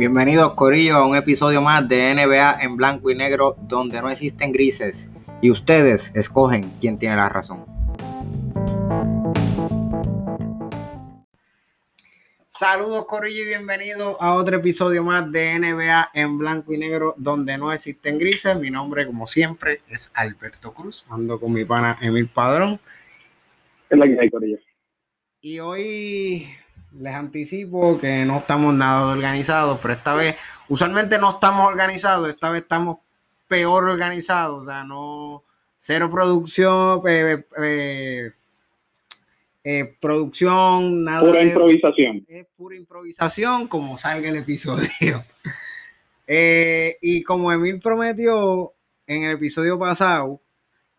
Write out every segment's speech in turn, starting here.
Bienvenidos Corillo a un episodio más de NBA en blanco y negro donde no existen grises y ustedes escogen quién tiene la razón. Saludos Corillo y bienvenidos a otro episodio más de NBA en blanco y negro donde no existen grises. Mi nombre como siempre es Alberto Cruz, ando con mi pana Emil Padrón. Es la que hay Corillo. Y hoy les anticipo que no estamos nada organizados, pero esta vez, usualmente no estamos organizados, esta vez estamos peor organizados, o sea, no, cero producción, eh, eh, eh, producción, nada. Pura improvisación. Es pura improvisación, como salga el episodio. y como Emil prometió en el episodio pasado,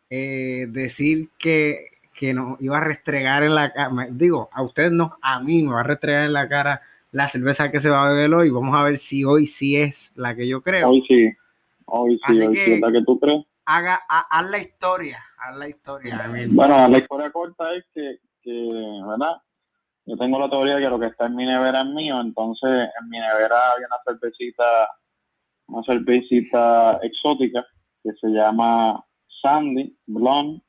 decir que que nos iba a restregar en la cara, digo, a ustedes no, a mí me va a restregar en la cara la cerveza que se va a beber hoy. Vamos a ver si hoy sí es la que yo creo. Hoy sí, hoy sí, hoy sí es la que tú crees. Haga, haz la historia, haz la historia. Bueno, la historia corta es que, que, ¿verdad? Yo tengo la teoría de que lo que está en mi nevera es mío, entonces en mi nevera había una cervecita, una cervecita exótica que se llama Sandy Blonde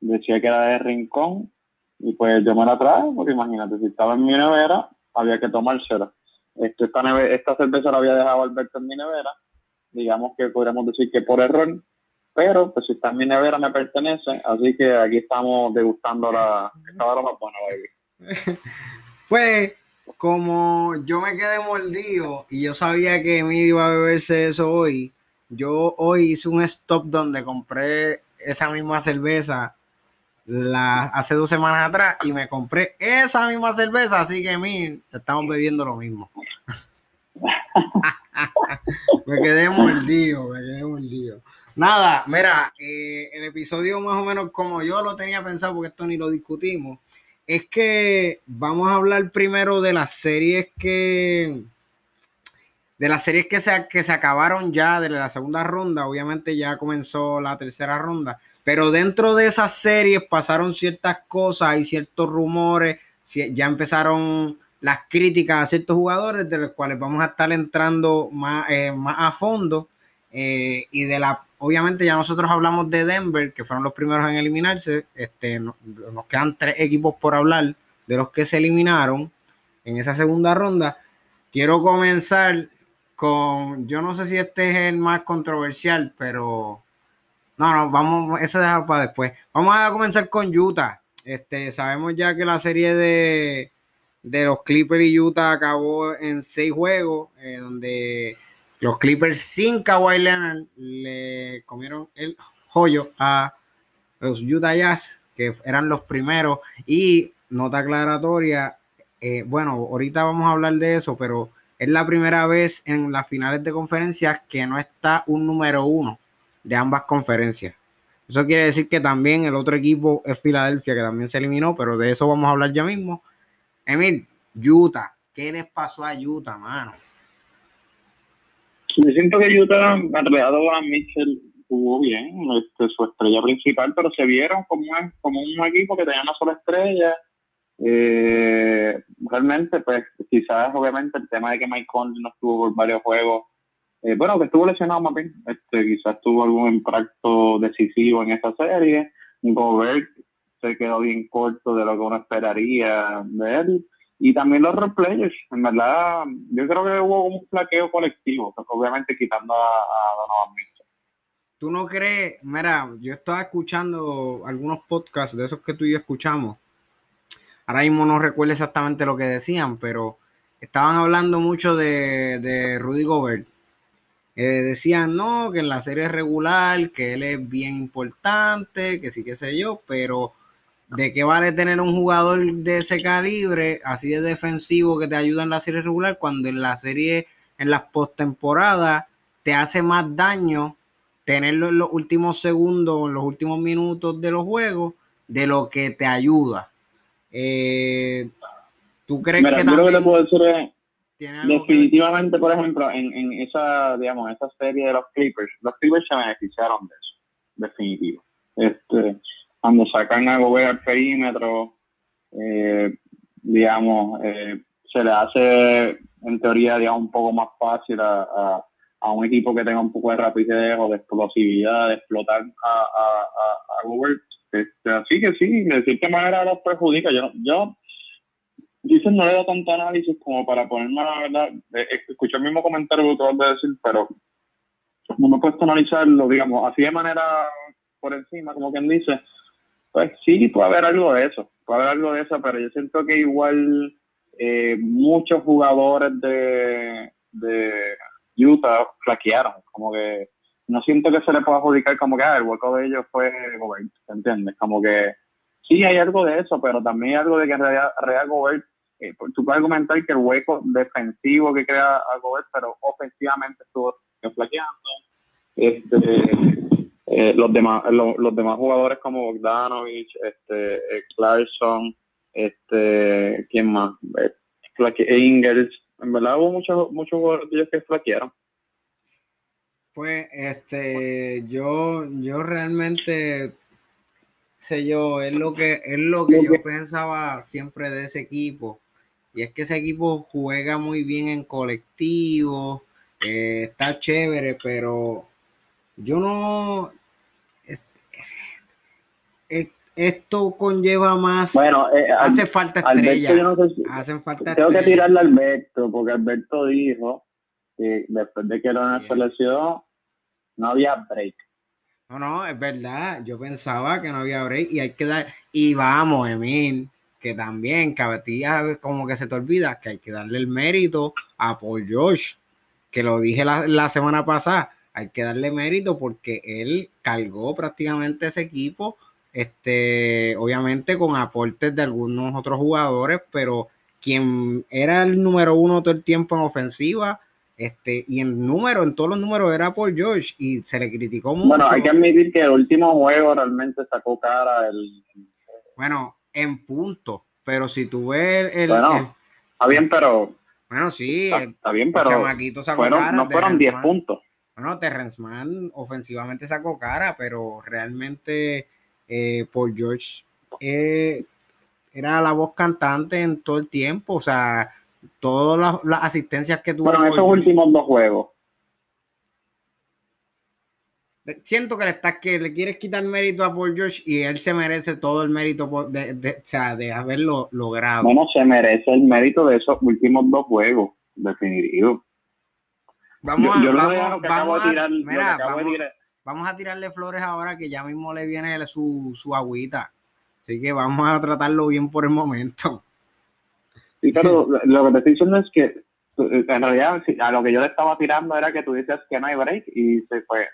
decía que era de rincón y pues yo me la traje porque imagínate, si estaba en mi nevera, había que tomársela. Esta, esta cerveza la había dejado Alberto en mi nevera, digamos que podríamos decir que por error, pero pues si está en mi nevera me pertenece, así que aquí estamos degustando la, esta buena, baby. pues como yo me quedé mordido y yo sabía que me iba a beberse eso hoy, yo hoy hice un stop donde compré esa misma cerveza hace dos semanas atrás y me compré esa misma cerveza, así que mí estamos bebiendo lo mismo. me quedé mordido, me quedé mordido. Nada, mira, eh, el episodio más o menos como yo lo tenía pensado, porque esto ni lo discutimos, es que vamos a hablar primero de las series que de las series que se, que se acabaron ya de la segunda ronda, obviamente ya comenzó la tercera ronda, pero dentro de esas series pasaron ciertas cosas, hay ciertos rumores, ya empezaron las críticas a ciertos jugadores de los cuales vamos a estar entrando más, eh, más a fondo. Eh, y de la, obviamente ya nosotros hablamos de Denver, que fueron los primeros en eliminarse. Este, nos quedan tres equipos por hablar de los que se eliminaron en esa segunda ronda. Quiero comenzar con, yo no sé si este es el más controversial, pero no, no, vamos, eso deja para después. Vamos a comenzar con Utah. Este, sabemos ya que la serie de, los Clippers y Utah acabó en seis juegos, eh, donde los Clippers sin Kawhi Leonard le comieron el joyo a los Utah Jazz, que eran los primeros. Y nota aclaratoria, eh, bueno, ahorita vamos a hablar de eso, pero es la primera vez en las finales de conferencias que no está un número uno de ambas conferencias. Eso quiere decir que también el otro equipo es Filadelfia, que también se eliminó, pero de eso vamos a hablar ya mismo. Emil, Utah, ¿qué les pasó a Utah, mano? Yo siento que Utah, alrededor a Mitchell, jugó bien, este, su estrella principal, pero se vieron como un, como un equipo que tenía una sola estrella. Eh, realmente, pues quizás obviamente el tema de que Mike Conley no estuvo por varios juegos eh, bueno, que estuvo lesionado más bien, este, quizás tuvo algún impacto decisivo en esa serie. Gobert se quedó bien corto de lo que uno esperaría de él. Y también los replayers, en verdad, yo creo que hubo un flaqueo colectivo, obviamente quitando a, Donovan Mitchell. ¿Tú no crees? Mira, yo estaba escuchando algunos podcasts de esos que tú y yo escuchamos. Ahora mismo no recuerdo exactamente lo que decían, pero estaban hablando mucho de, de Rudy Gobert eh, decían, no, que en la serie regular, que él es bien importante, que sí, que sé yo, pero ¿de qué vale tener un jugador de ese calibre, así de defensivo, que te ayuda en la serie regular, cuando en la serie, en las postemporadas, te hace más daño tenerlo en los últimos segundos, en los últimos minutos de los juegos, de lo que te ayuda? Eh, ¿Tú crees que también... Definitivamente, por ejemplo, en, en, esa, digamos, esa serie de los Clippers, los Clippers se beneficiaron de eso, definitivo. Este, cuando sacan a Gobert al perímetro, eh, digamos, eh, se le hace en teoría, digamos, un poco más fácil a, a, un equipo que tenga un poco de rapidez o de explosividad, de explotar a, a, a Gobert. Este, así que sí, de cierta manera los perjudica. Yo, yo dicen no le da tanto análisis como para ponerme la verdad. Eh, escuché el mismo comentario que tú vas a decir, pero no me he puesto a analizarlo, digamos, así de manera por encima, como quien dice. Pues sí, puede haber algo de eso, puede haber algo de eso, pero yo siento que igual eh, muchos jugadores de, de Utah flaquearon, como que no siento que se le pueda adjudicar como que ah, el hueco de ellos fue Gobert, ¿entiendes? Como que sí hay algo de eso, pero también algo de que en realidad, Real Gobert, eh, pues, tú puedes argumentar que el hueco defensivo que crea a Gobert, pero ofensivamente estuvo flaqueando. Este, eh, los demás los, demás jugadores como Bogdanovich, este, eh, Clarkson, este, ¿quién más? Ingers, en verdad hubo muchos muchos jugadores que flaquearon. Pues, este, yo, yo realmente, sé yo, es lo que, es lo que yo pensaba siempre de ese equipo. Y es que ese equipo juega muy bien en colectivo, eh, está chévere, pero yo no. esto conlleva más. Bueno, eh, hace falta estrella. Hacen falta Tengo que tirarle a Alberto, porque Alberto dijo después de que lo seleccionó, no había break. No, no, es verdad. Yo pensaba que no había break y hay que dar. Y vamos, Emil, que también, cabetilla, como que se te olvida que hay que darle el mérito a Paul George, que lo dije la, semana pasada. Hay que darle mérito porque él cargó prácticamente ese equipo, este, obviamente con aportes de algunos otros jugadores, pero quien era el número uno todo el tiempo en ofensiva este, y en número, en todos los números era por George y se le criticó mucho. Bueno, hay que admitir que el último juego realmente sacó cara el. Bueno, en punto, pero si tú ves el. Bueno, está bien, pero. Bueno, sí, está, bien, pero. chamaquito sacó cara, no fueron 10 puntos. Bueno, Terrence Mann ofensivamente sacó cara, pero realmente eh, Paul George eh, era la voz cantante en todo el tiempo, o sea todas las, asistencias que tuvo. Bueno, esos últimos dos juegos. Siento que le estás que le quieres quitar mérito a Paul George y él se merece todo el mérito de, de, haberlo logrado. Bueno, se merece el mérito de esos últimos dos juegos, definitivo. Vamos a, vamos, vamos, a tirarle flores ahora que ya mismo le viene su, su agüita. Así que vamos a tratarlo bien por el momento. Sí, pero lo que te estoy diciendo es que eh, en realidad a lo que yo le estaba tirando era que tú dices que no hay break y se fue.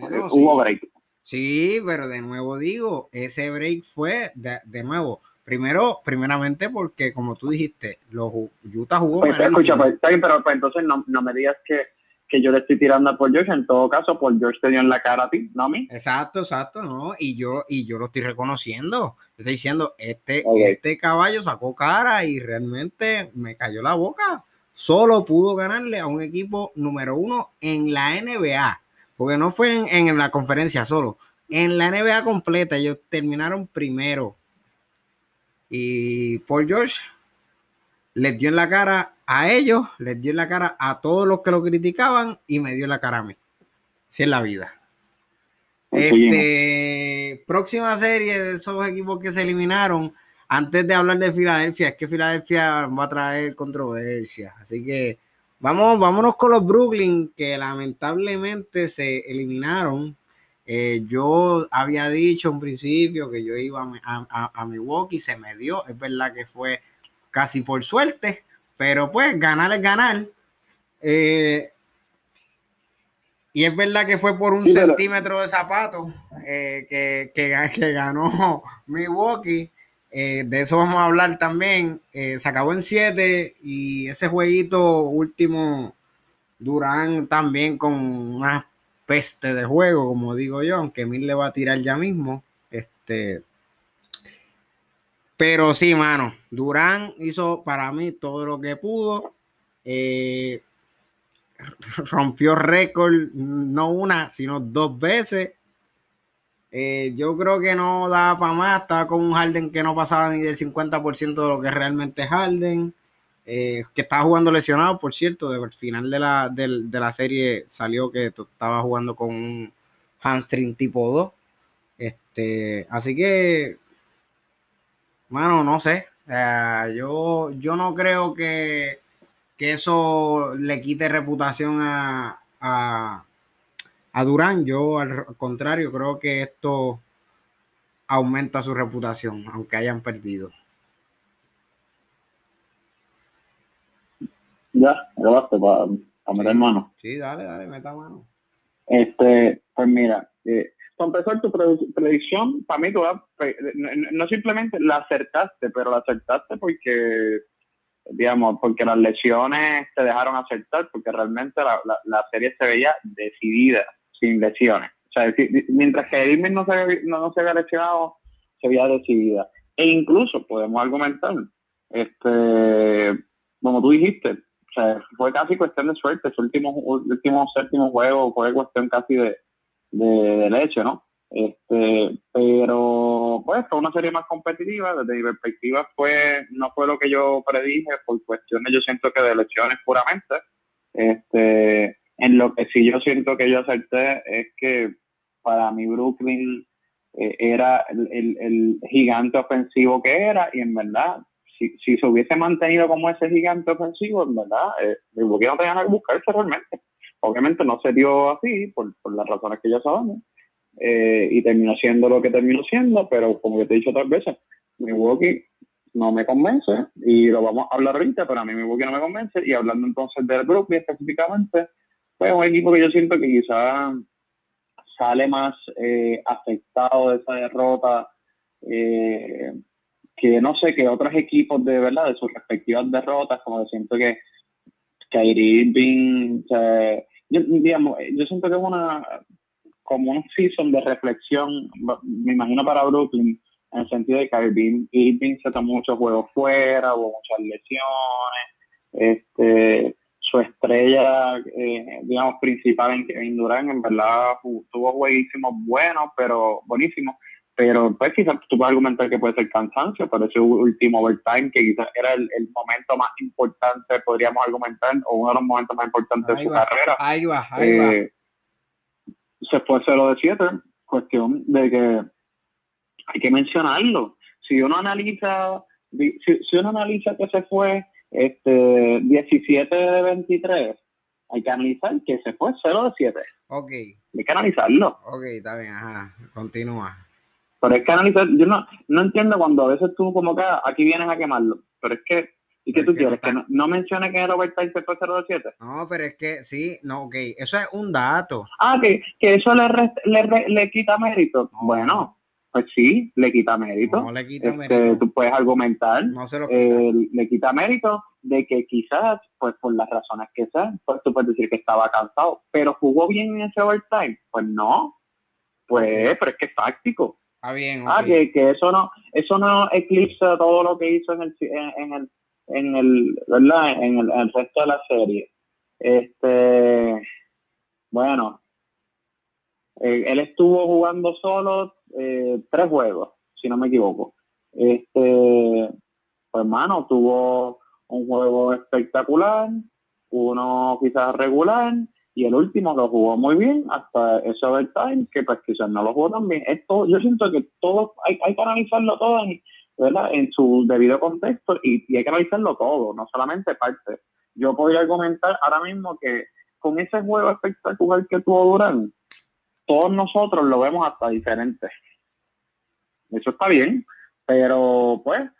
Hubo break. Sí, pero de nuevo digo, ese break fue de, nuevo. Primero, primeramente porque como tú dijiste, los Utah jugó pues, escucha, pues, pero pues, entonces no, no me digas que que yo le estoy tirando a Paul George, en todo caso, Paul George te dio en la cara a ti, no a mí. Exacto, exacto, ¿no? Y yo, y yo lo estoy reconociendo. Estoy diciendo, este, este caballo sacó cara y realmente me cayó la boca. Solo pudo ganarle a un equipo número uno en la NBA, porque no fue en, en la conferencia solo, en la NBA completa, ellos terminaron primero. Y Paul George les dio en la cara a ellos, les dio en la cara a todos los que lo criticaban y me dio la cara a mí. Así es la vida. Este, próxima serie de esos equipos que se eliminaron. Antes de hablar de Filadelfia, es que Filadelfia va a traer controversia. Así que vamos, vámonos con los Brooklyn, que lamentablemente se eliminaron. Eh, yo había dicho en principio que yo iba a, a, a Milwaukee, se me dio. Es verdad que fue casi por suerte, pero pues ganar es ganar. Eh, y es verdad que fue por un centímetro de zapato eh, que, que, ganó Milwaukee. Eh, de eso vamos a hablar también. se acabó en 7 y ese jueguito último, Durán también con una peste de juego, como digo yo, aunque Mil le va a tirar ya mismo. Este, pero sí, mano, Durán hizo para mí todo lo que pudo. Eh, rompió récord no una, sino dos veces. Eh, yo creo que no daba para más. Estaba con un Harden que no pasaba ni del 50% de lo que realmente es Harden. eh, que estaba jugando lesionado, por cierto, al final de la, de, la serie salió que estaba jugando con un hamstring tipo 2. Este, así que, mano, no sé. yo, yo no creo que, que, eso le quite reputación a, a Durán. Yo, al contrario, creo que esto aumenta su reputación, aunque hayan perdido. Ya, grabaste para, para meter mano. Sí, dale, dale, meta mano. Este, pues mira, eh, para empezar tu predicción, para mí tú no, simplemente la acertaste, pero la acertaste porque, digamos, porque las lesiones te dejaron acertar, porque realmente la, la, serie se veía decidida, sin lesiones. O sea, mientras que Irving no se, no, no se había lesionado, se veía decidida. E incluso podemos argumentar, este, como tú dijiste, fue casi cuestión de suerte. Su último, último séptimo juego fue cuestión casi de, de, leche, ¿no? Este, pero pues fue una serie más competitiva, desde mi perspectiva fue, no fue lo que yo predije por cuestiones yo siento que de elecciones puramente. Este, en lo que sí yo siento que yo acerté es que para mí Brooklyn eh, era el, el, gigante ofensivo que era y en verdad si, si se hubiese mantenido como ese gigante ofensivo, en verdad, eh, no tenía nada que buscarse realmente. Obviamente no se dio así, por, por las razones que ya sabemos, eh, y terminó siendo lo que terminó siendo, pero como te he dicho otras veces, Milwaukee no me convence, y lo vamos a hablar ahorita, pero a mí Milwaukee no me convence, y hablando entonces del Brooklyn específicamente, pues un equipo que yo siento que quizá sale más eh, afectado de esa derrota, eh, que no sé, que otros equipos de verdad, de sus respectivas derrotas, como siento que Kyrie Irving, yo, digamos, yo siento que es una, como un season de reflexión, me imagino para Brooklyn, en el sentido de que Kyrie Irving se tomó muchos juegos fuera, hubo muchas lesiones, este, su estrella, eh, digamos, principal en Kevin Durant, en verdad tuvo jueguísimos buenos, pero buenísimos, pero pues quizás tú puedes argumentar que puede ser cansancio, pero ese último overtime, que quizás era el, momento más importante, podríamos argumentar, o uno de los momentos más importantes de su carrera. Ahí va, ahí va. Eh, se fue 0 de 7, cuestión de que hay que mencionarlo. Si uno analiza, si, si uno analiza que se fue este 17 de 23, hay que analizar que se fue 0 de 7. Ok. Hay que analizarlo. Ok, está bien, ajá, continúa. Pero es que analizar, yo no, no entiendo cuando a veces tú como que ah, aquí vienes a quemarlo, pero es que, ¿y qué tú quieres? Que no, no mencione que overtime se fue 0 7. No, pero es que sí, no, ok, eso es un dato. Ah, que, que eso le, le, le, quita mérito. bueno, pues sí, le quita mérito. No le quita este, mérito. Tú puedes argumentar, no se lo quita. Eh, le quita mérito de que quizás, pues por las razones que sean, pues tú puedes decir que estaba cansado, pero jugó bien en ese overtime. Pues no, pues, pero es que es táctico. Ah, bien. Ah, que, que, eso no, eso no eclipsa todo lo que hizo en el, en, el, en el, ¿verdad? En el, resto de la serie. Este, bueno, eh, él estuvo jugando solo eh, tres juegos, si no me equivoco. Este, pues hermano, tuvo un juego espectacular, uno quizás regular y el último lo jugó muy bien hasta ese overtime, que pues quizás no lo jugó tan bien. Esto, yo siento que todo, hay, hay que analizarlo todo en, ¿verdad? en su debido contexto y, hay que analizarlo todo, no solamente parte. Yo podría argumentar ahora mismo que con ese juego espectacular que tuvo Durán, todos nosotros lo vemos hasta diferente. Eso está bien, pero pues,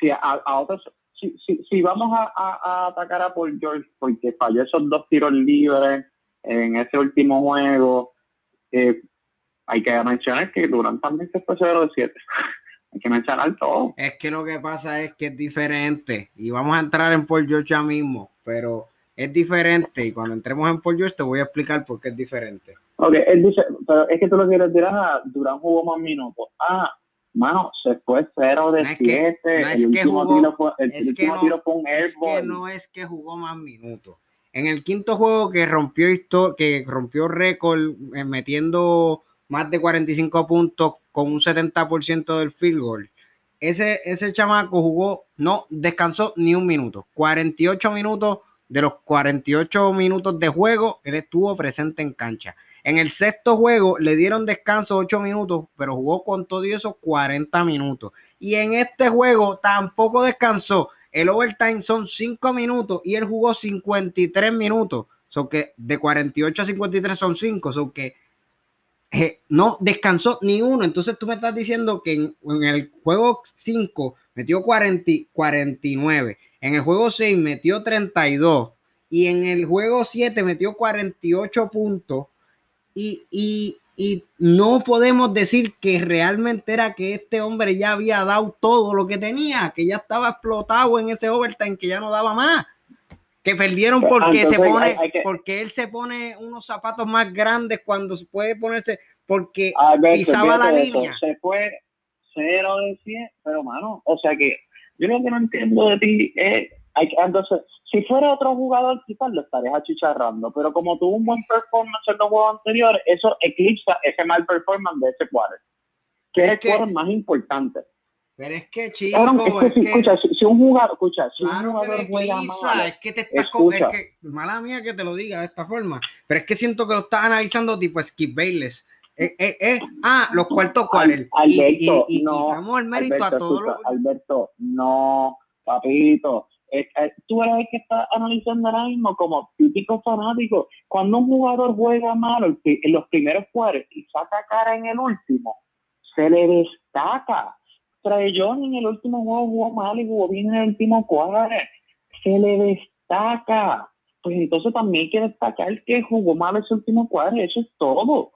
si a, otros si, si, si vamos a, a, atacar a Paul George porque falló esos dos tiros libres en ese último juego, eh, hay que mencionar que Durant también se fue 0 de 7. hay que mencionar todo. Es que lo que pasa es que es diferente y vamos a entrar en Paul George ya mismo, pero es diferente y cuando entremos en Paul George te voy a explicar por qué es diferente. Ok, es, pero es que tú lo quieres decir, ah, Durant jugó más minutos. Ah, Mano, se fue 0 de 7. No el último, tiro, fue, el último no, tiro fue un airball. Es que no es que jugó más minutos. En el quinto juego que rompió que rompió récord eh, metiendo más de 45 puntos con un 70% del field goal, ese, ese chamaco jugó, no descansó ni un minuto. 48 minutos de los 48 minutos de juego, él estuvo presente en cancha. En el sexto juego le dieron descanso 8 minutos, pero jugó con todo esos 40 minutos. Y en este juego tampoco descansó. El overtime son 5 minutos y él jugó 53 minutos. Son que de 48 a 53 son 5. Son que eh, no descansó ni uno. Entonces tú me estás diciendo que en, el juego 5 metió 40, 49. En el juego 6 metió 32. Y en el juego 7 metió 48 puntos. Y, y, y no podemos decir que realmente era que este hombre ya había dado todo lo que tenía, que ya estaba explotado en ese overtime, que ya no daba más. Que perdieron pues, porque se pone, porque él se pone unos zapatos más grandes cuando se puede ponerse, porque pisaba la línea. Se fue cero de 100, pero mano, o sea que yo lo que no entiendo de ti es, hay, entonces, si fuera otro jugador, quizás lo estarías achicharrando, pero como tuvo un buen performance en los juegos anteriores, eso eclipsa ese mal performance de ese quarter, que es, el quarter más importante. Pero es que, chico, es que, escucha, si, un jugador, escucha, si un jugador juega mal, es que te estás es que, mala mía que te lo diga de esta forma, pero es que siento que lo estás analizando tipo Skip Bayless. Eh, eh, eh, ah, los cuartos. Alberto, y, y, no, damos el mérito a todos los... Alberto, no, papito, tú eres el que está analizando ahora mismo como típico fanático. Cuando un jugador juega mal en los primeros cuadros y saca cara en el último, se le destaca. John en el último juego jugó mal y jugó bien en el último cuadro. Se le destaca. Pues entonces también hay que destacar que jugó mal ese último cuadro. Eso es todo.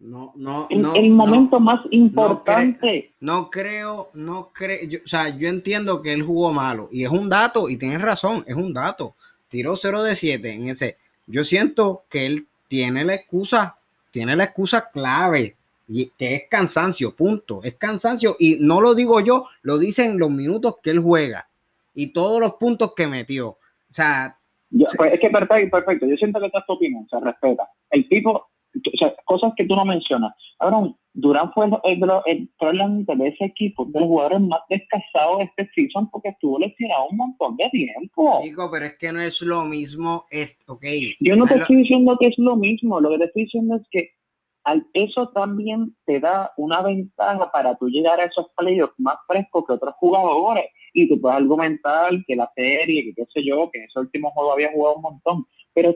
No, no, en, el momento más importante. No, creo, no creo, o sea, yo entiendo que él jugó malo y es un dato y tienes razón, es un dato. Tiró 0 de 7 en ese. Yo siento que él tiene la excusa, tiene la excusa clave y que es cansancio, punto. Es cansancio y no lo digo yo, lo dicen los minutos que él juega y todos los puntos que metió. O sea, pues es que perfecto, perfecto. Yo siento que esta es tu opinión, se respeta. El tipo o sea, cosas que tú no mencionas. Ahora, Durán fue el, de ese equipo, de los jugadores más descansados de este season porque estuvo lesionado un montón de tiempo. Digo, pero es que no es lo mismo, es, ok. Yo no te estoy diciendo que es lo mismo, lo que te estoy diciendo es que eso también te da una ventaja para tú llegar a esos playoffs más frescos que otros jugadores. Y tú puedes argumentar que la serie, que qué sé yo, que en ese último juego había jugado un montón. Pero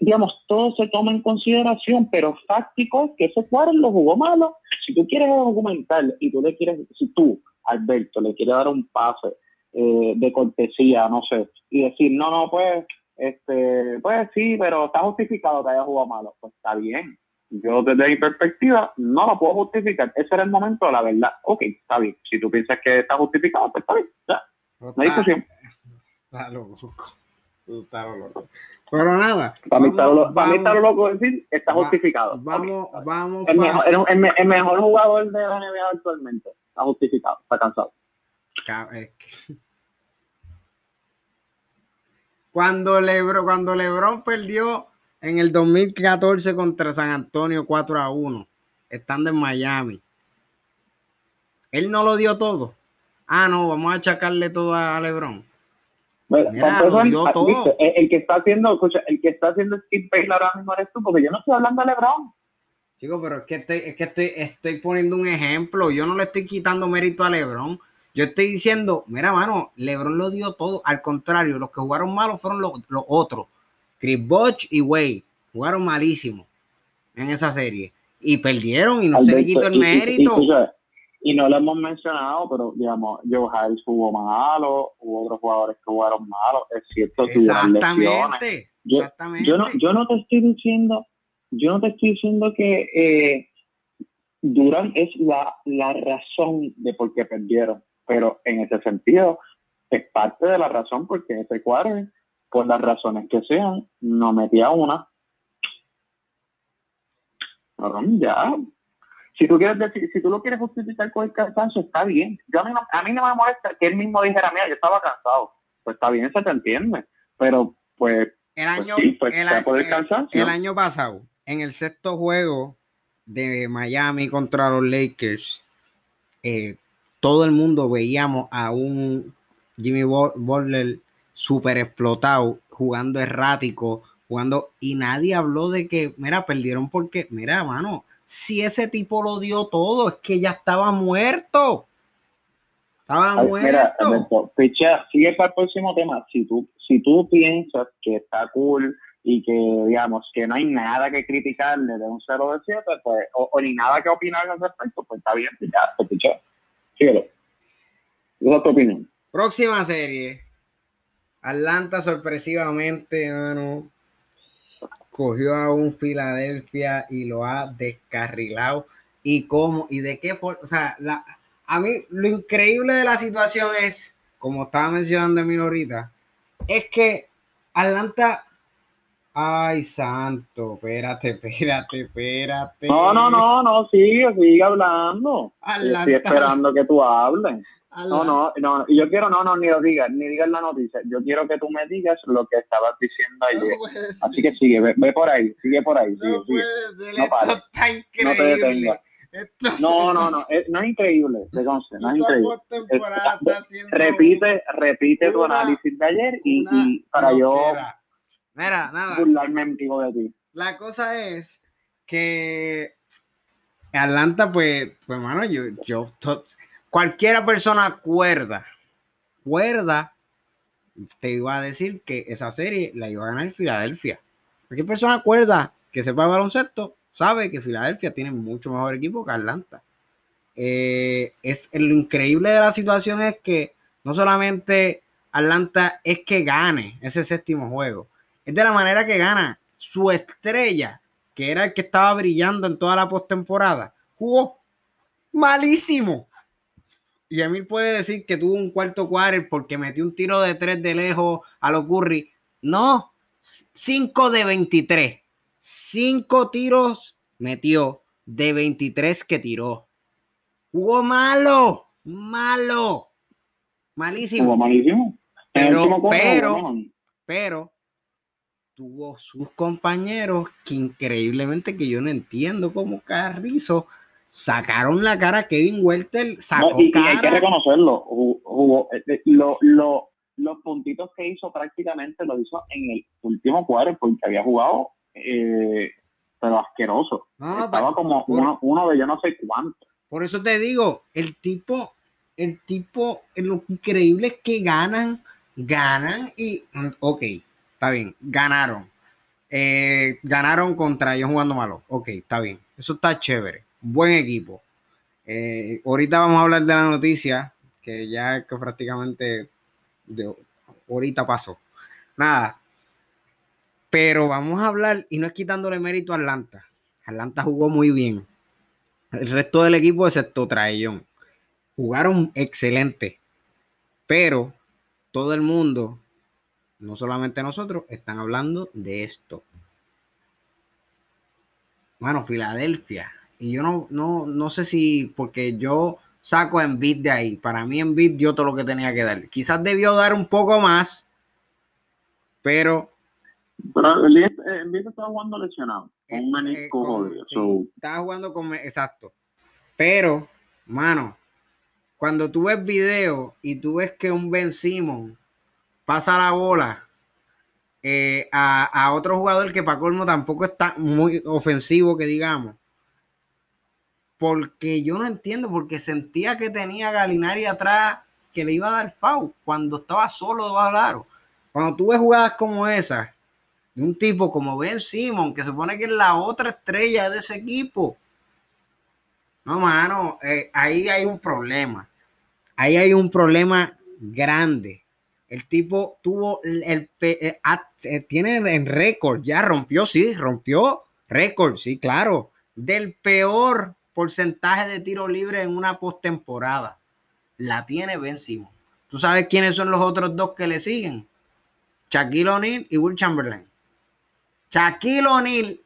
digamos, todo se toma en consideración, pero fáctico es que ese cuadro lo jugó malo. Si tú quieres argumentar y tú le quieres, si tú, Alberto, le quieres dar un pase eh, de cortesía, no sé, y decir, no, no, pues, este, pues sí, pero está justificado que haya jugado malo, pues está bien. Yo desde mi perspectiva no lo puedo justificar. Ese era el momento de la verdad. Ok, está bien. Si tú piensas que está justificado, pues está bien. Ya. No hay discusión. Está loco. Loco. Pero nada. Para mí está lo loco decir, está justificado. Vamos, vamos. El mejor, el, mejor, jugador de la NBA actualmente. Está justificado, está cansado. Cuando Lebron, cuando Lebron perdió en el 2014 contra San Antonio 4 a 1, estando en Miami, él no lo dio todo. Ah, no, vamos a achacarle todo a Lebron. Bueno, el, que está haciendo, escucha, el que está haciendo Skip ahora mismo eres tú, porque yo no estoy hablando de LeBron. Chico, pero es que estoy, es que estoy, estoy poniendo un ejemplo. Yo no le estoy quitando mérito a LeBron. Yo estoy diciendo, mira, mano, LeBron lo dio todo. Al contrario, los que jugaron malos fueron los, otros. Chris Bosh y Wade jugaron malísimo en esa serie. Y perdieron y no se le quitó el mérito y no lo hemos mencionado, pero digamos, Joe Harris jugó malo, hubo otros jugadores que jugaron malo, es cierto, exactamente, yo, exactamente. Yo no, yo no te estoy diciendo, yo no te estoy diciendo que eh, Durán es la, la razón de por qué perdieron, pero en ese sentido es parte de la razón porque ese cuadro, por las razones que sean, no metía una. ya, si tú quieres decir, si tú lo quieres justificar con el cansancio, está bien. Yo a, mí no, a mí no me molesta que él mismo dijera, mira, yo estaba cansado. Pues está bien, se te entiende. Pero, pues, el pues año, sí, pues, el, el, año pasado, en el sexto juego de Miami contra los Lakers, eh, todo el mundo veíamos a un Jimmy Butler súper explotado, jugando errático, jugando, y nadie habló de que, mira, perdieron porque, mira, mano, si ese tipo lo dio todo, es que ya estaba muerto. Estaba muerto. Mira, sigue para el próximo tema. Si tú, si tú piensas que está cool y que, digamos, que no hay nada que criticarle de un 0 de 7, pues, o, ni nada que opinar al respecto, pues está bien, ya, pues, Síguelo. Esa es tu opinión. Próxima serie. Atlanta sorpresivamente, mano, cogió a un Filadelfia y lo ha descarrilado. ¿Y cómo? ¿Y de qué forma? O sea, a mí lo increíble de la situación es, como estaba mencionando Emilio ahorita, es que Atlanta Ay, santo, espérate, espérate, espérate. No, no, no, no, sigue, sigue hablando. Estoy esperando que tú hables. No, no, no, yo quiero, no, no, ni lo digas, ni digas la noticia. Yo quiero que tú me digas lo que estabas diciendo ayer. Así que sigue, ve, por ahí, sigue por ahí, sigue, sigue. No Esto está increíble. No te detengas. No, no, no, es, no es increíble, de no es increíble. repite, repite tu análisis de ayer y, para yo Mira, nada. de ti. La cosa es que Atlanta, pues, pues, mano, yo, yo, cualquiera persona cuerda, cuerda, te iba a decir que esa serie la iba a ganar Filadelfia. Cualquier persona cuerda que sepa baloncesto sabe que Filadelfia tiene mucho mejor equipo que Atlanta. Eh, es lo increíble de la situación es que no solamente Atlanta es que gane ese séptimo juego, es de la manera que gana. Su estrella, que era el que estaba brillando en toda la postemporada, jugó malísimo. Y Emil puede decir que tuvo un cuarto quarter porque metió un tiro de tres de lejos a lo Curry. No, 5 de 23. 5 tiros metió de 23 que tiró. Jugó malo, malo, malísimo. Jugó malísimo. Pero, pero, pero, tuvo sus compañeros que increíblemente que yo no entiendo cómo Carrizo sacaron la cara a Kevin Welter sacó y, hay que reconocerlo eh, eh, los puntitos que hizo prácticamente lo hizo en el último cuadro porque había jugado eh, pero asqueroso. Estaba como uno, uno, de yo no sé cuánto. Por eso te digo el tipo el tipo lo increíble es que ganan ganan y ok está bien, ganaron. Eh, ganaron contra ellos jugando malo. Ok, está bien. Eso está chévere. Buen equipo. Eh, ahorita vamos a hablar de la noticia, que ya que prácticamente de, ahorita pasó. Nada. Pero vamos a hablar, y no es quitándole mérito a Atlanta. Atlanta jugó muy bien. El resto del equipo, excepto Traellón, jugaron excelente. Pero todo el mundo no solamente nosotros, están hablando de esto. Bueno, Filadelfia. Y yo no, no, no sé si, porque yo saco en bit de ahí. Para mí en bit dio todo lo que tenía que dar. Quizás debió dar un poco más, pero... Pero Embiid estaba jugando lesionado. Un eh, menisco eh, Estaba jugando con... Exacto. Pero, mano, cuando tú ves video y tú ves que un Ben Simon pasa la bola eh, a, otro jugador que para colmo tampoco está muy ofensivo, que digamos. Porque yo no entiendo, porque sentía que tenía Galinari atrás que le iba a dar foul cuando estaba solo debajo del Cuando tú ves jugadas como esa, de un tipo como Ben Simon, que se supone que es la otra estrella de ese equipo. No, mano, eh, ahí hay un problema. Ahí hay un problema grande. El tipo tuvo el, eh, eh, tiene en récord, ya rompió, sí, rompió récord, sí, claro, del peor porcentaje de tiro libre en una postemporada. La tiene Ben Simon. ¿Tú sabes quiénes son los otros dos que le siguen? Shaquille O'Neal y Will Chamberlain. Shaquille O'Neal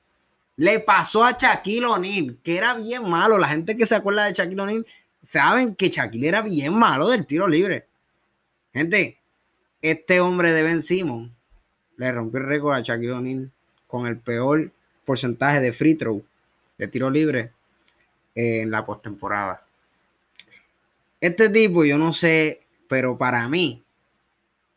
le pasó a Shaquille O'Neal, que era bien malo. La gente que se acuerda de Shaquille O'Neal saben que Shaquille era bien malo del tiro libre. Gente, este hombre de Ben Simon le rompió el récord a Shaquille O'Neal con el peor porcentaje de free throw, de tiro libre en la postemporada. Este tipo, yo no sé, pero para mí,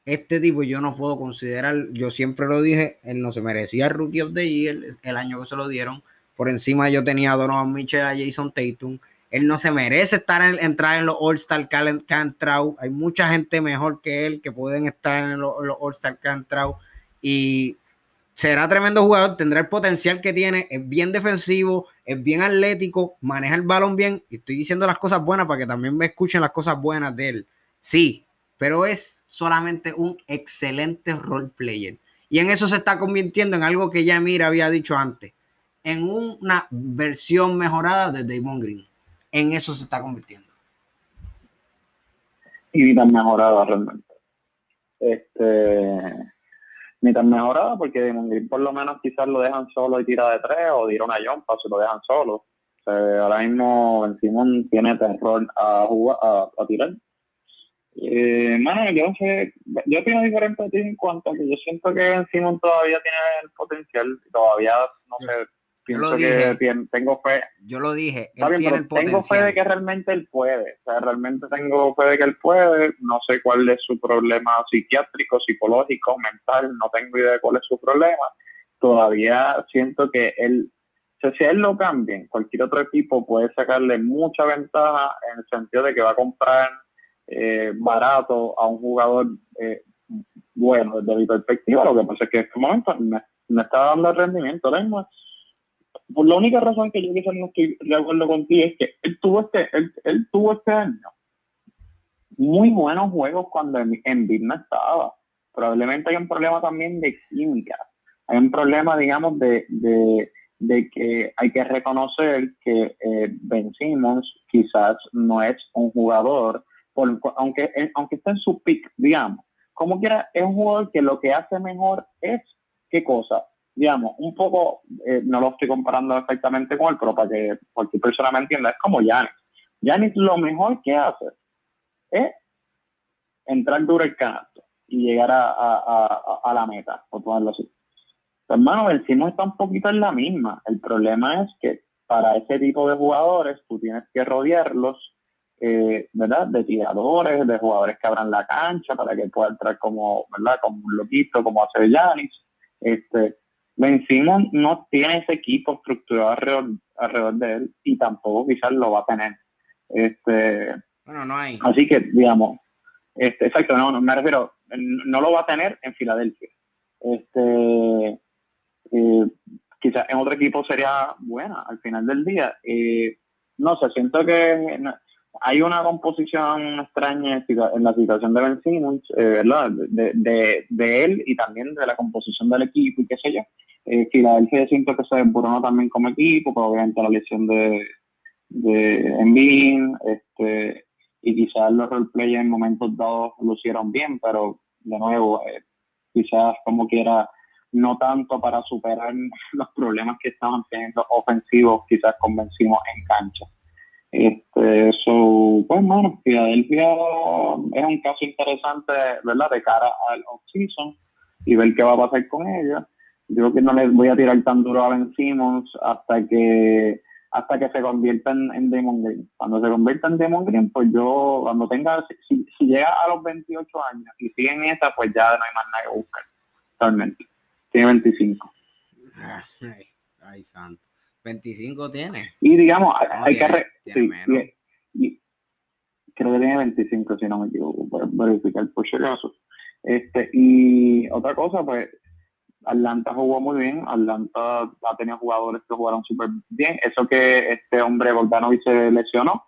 este tipo yo no puedo considerar, yo siempre lo dije, él no se merecía Rookie of the Year el año que se lo dieron. Por encima yo tenía a Donovan Mitchell, a Jason Tatum. Él no se merece estar en, entrar en los All-Star Cantrau. Hay mucha gente mejor que él que pueden estar en los, los All-Star Cantrau. Y será tremendo jugador, tendrá el potencial que tiene, es bien defensivo, es bien atlético, maneja el balón bien. Y estoy diciendo las cosas buenas para que también me escuchen las cosas buenas de él. Sí, pero es solamente un excelente role player. Y en eso se está convirtiendo en algo que ya Mira había dicho antes, en una versión mejorada de Damon Green. En eso se está convirtiendo. Y ni tan mejorada realmente. Este, ni tan mejorada porque por lo menos quizás lo dejan solo y tira de tres o tira una jumpa si lo dejan solo. ahora mismo Simon tiene terror a, jugar, a tirar eh, mano, yo sé, yo opino diferente a ti en cuanto a que yo siento que Ben Simon todavía tiene el potencial, todavía, no sé, pienso que tengo fe. Yo lo dije, él tiene el tengo fe de que realmente él puede, o sea, realmente tengo fe de que él puede, no sé cuál es su problema psiquiátrico, psicológico, mental, no tengo idea de cuál es su problema, todavía siento que él, o sea, si él lo cambia, cualquier otro equipo puede sacarle mucha ventaja en el sentido de que va a comprar eh, barato a un jugador eh, bueno desde mi perspectiva. Lo que pasa es que en este momento me, está dando el rendimiento. Por la única razón que yo quizás no estoy de acuerdo contigo es que él tuvo este, él, tuvo este año muy buenos juegos cuando en, en no estaba. Probablemente hay un problema también de química. Hay un problema, digamos, de, de, de que hay que reconocer que eh, Ben Simmons quizás no es un jugador aunque, aunque esté en su pick, digamos, como quiera, es un jugador que lo que hace mejor es, ¿qué cosa? Digamos, un poco, eh, no lo estoy comparando exactamente con él, pero para que cualquier persona me entienda, es como Yanis. Yanis lo mejor que hace es entrar duro el canasto y llegar a, a, a, la meta, por ponerlo así. hermano, el Simo está un poquito en la misma. El problema es que para ese tipo de jugadores tú tienes que rodearlos eh, ¿verdad? De tiradores, de jugadores que abran la cancha para que pueda entrar como, ¿verdad? Como un loquito, como hace Yanis. Este, Ben Simon no tiene ese equipo estructurado alrededor, de él y tampoco quizás lo va a tener. Este, bueno, no hay. Así que, digamos, este, exacto, no, no me refiero, no lo va a tener en Filadelfia. Este, eh, quizás en otro equipo sería buena al final del día. Eh, no sé, siento que hay una composición extraña en la situación de Ben eh, ¿verdad? De, él y también de la composición del equipo y qué sé yo. Eh, Filadelfia siento que se desboronó también como equipo, pero obviamente la lesión de, de Embiid, este, y quizás los roleplayers en momentos dados lucieron bien, pero de nuevo, eh, quizás como quiera, no tanto para superar los problemas que estaban teniendo ofensivos, quizás convencimos en cancha. Este, so, pues bueno, Filadelfia es un caso interesante, ¿verdad? De cara al off-season y ver qué va a pasar con ella. Yo que no les voy a tirar tan duro a Ben Simmons hasta que hasta que se convierta en, en Damon Green. Cuando se convierta en Damon Green, pues yo, cuando tenga, si, si llega a los 28 años y sigue en esa, pues ya no hay más nada que buscar, realmente. Tiene 25. Ay, ay santo. 25 tiene. Y digamos, hay que... sí, creo que tiene 25, si no me equivoco, por verificar por si acaso. Este, y otra cosa, pues, Atlanta jugó muy bien, Atlanta ha tenido jugadores que jugaron súper bien. Eso que este hombre Bogdanovic se lesionó,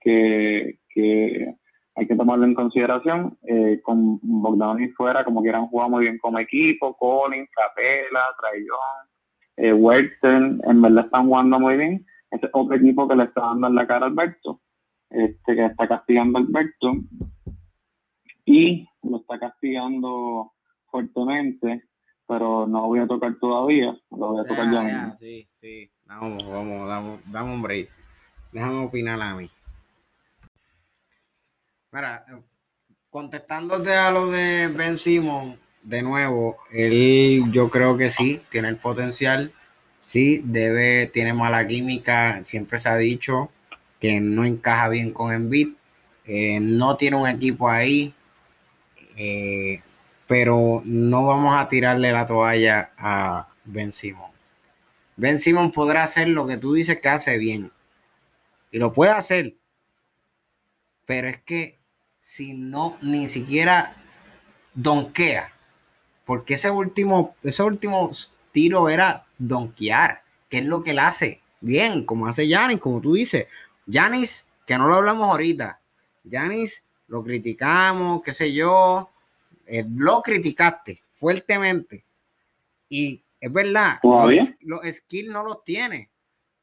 que, que hay que tomarlo en consideración. Eh, con Bogdanovic fuera, como quieran, jugado muy bien como equipo, Collins, Capela, Traillón, eh, en verdad están jugando muy bien. Este es otro equipo que le está dando en la cara a Alberto, este, que está castigando a Alberto y lo está castigando fuertemente, pero no lo voy a tocar todavía, lo voy a tocar ya. sí, sí, vamos, vamos, damos, damos un break. Déjame opinar a mí. Mira, contestándote a lo de Ben Simon, de nuevo, él yo creo que sí, tiene el potencial, sí, debe, tiene mala química, siempre se ha dicho que no encaja bien con Embiid. eh, no tiene un equipo ahí, eh, pero no vamos a tirarle la toalla a Ben Simon. Ben Simon podrá hacer lo que tú dices que hace bien, y lo puede hacer, pero es que si no ni siquiera donquea, porque ese último, ese último tiro era donkear, que es lo que él hace bien, como hace Yanis, como tú dices. Yanis, que no lo hablamos ahorita, Yanis lo criticamos, qué sé yo, eh, lo criticaste fuertemente. Y es verdad, los, los skills no los tiene,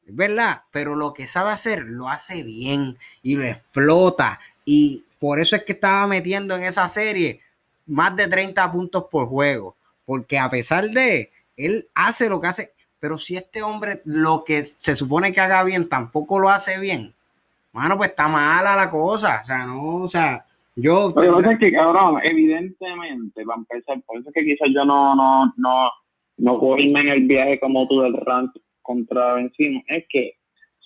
es verdad, pero lo que sabe hacer lo hace bien y lo explota. Y por eso es que estaba metiendo en esa serie más de 30 puntos por juego. Porque a pesar de, él hace lo que hace, pero si este hombre lo que se supone que haga bien tampoco lo hace bien, bueno, pues está mala la cosa. O sea, no, o sea, yo. Lo que es que, cabrón, evidentemente, para empezar, por eso es que quizás yo no, no, no, no irme en el viaje como tú del rank contra Benzino, es que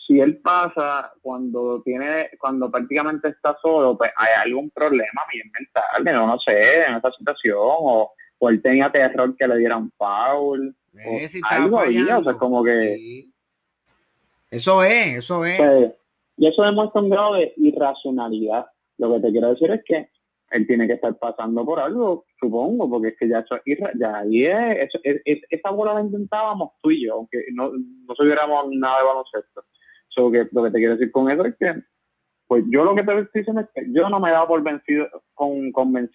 si él pasa cuando tiene, cuando prácticamente está solo, pues hay algún problema bien mental, que no, no sé, en esa situación, o, o él tenía terror que le dieran foul, o algo ahí, o sea, como que... Eso es, eso es. Pues, y eso demuestra un grado de irracionalidad. Lo que te quiero decir es que él tiene que estar pasando por algo, supongo, porque es que ya eso ya ahí es, esa bola la intentábamos tú y yo, aunque no, no supiéramos nada de baloncesto que, lo que te quiero decir con eso es que, pues yo lo que te estoy diciendo es que yo no me he dado por vencido con, con.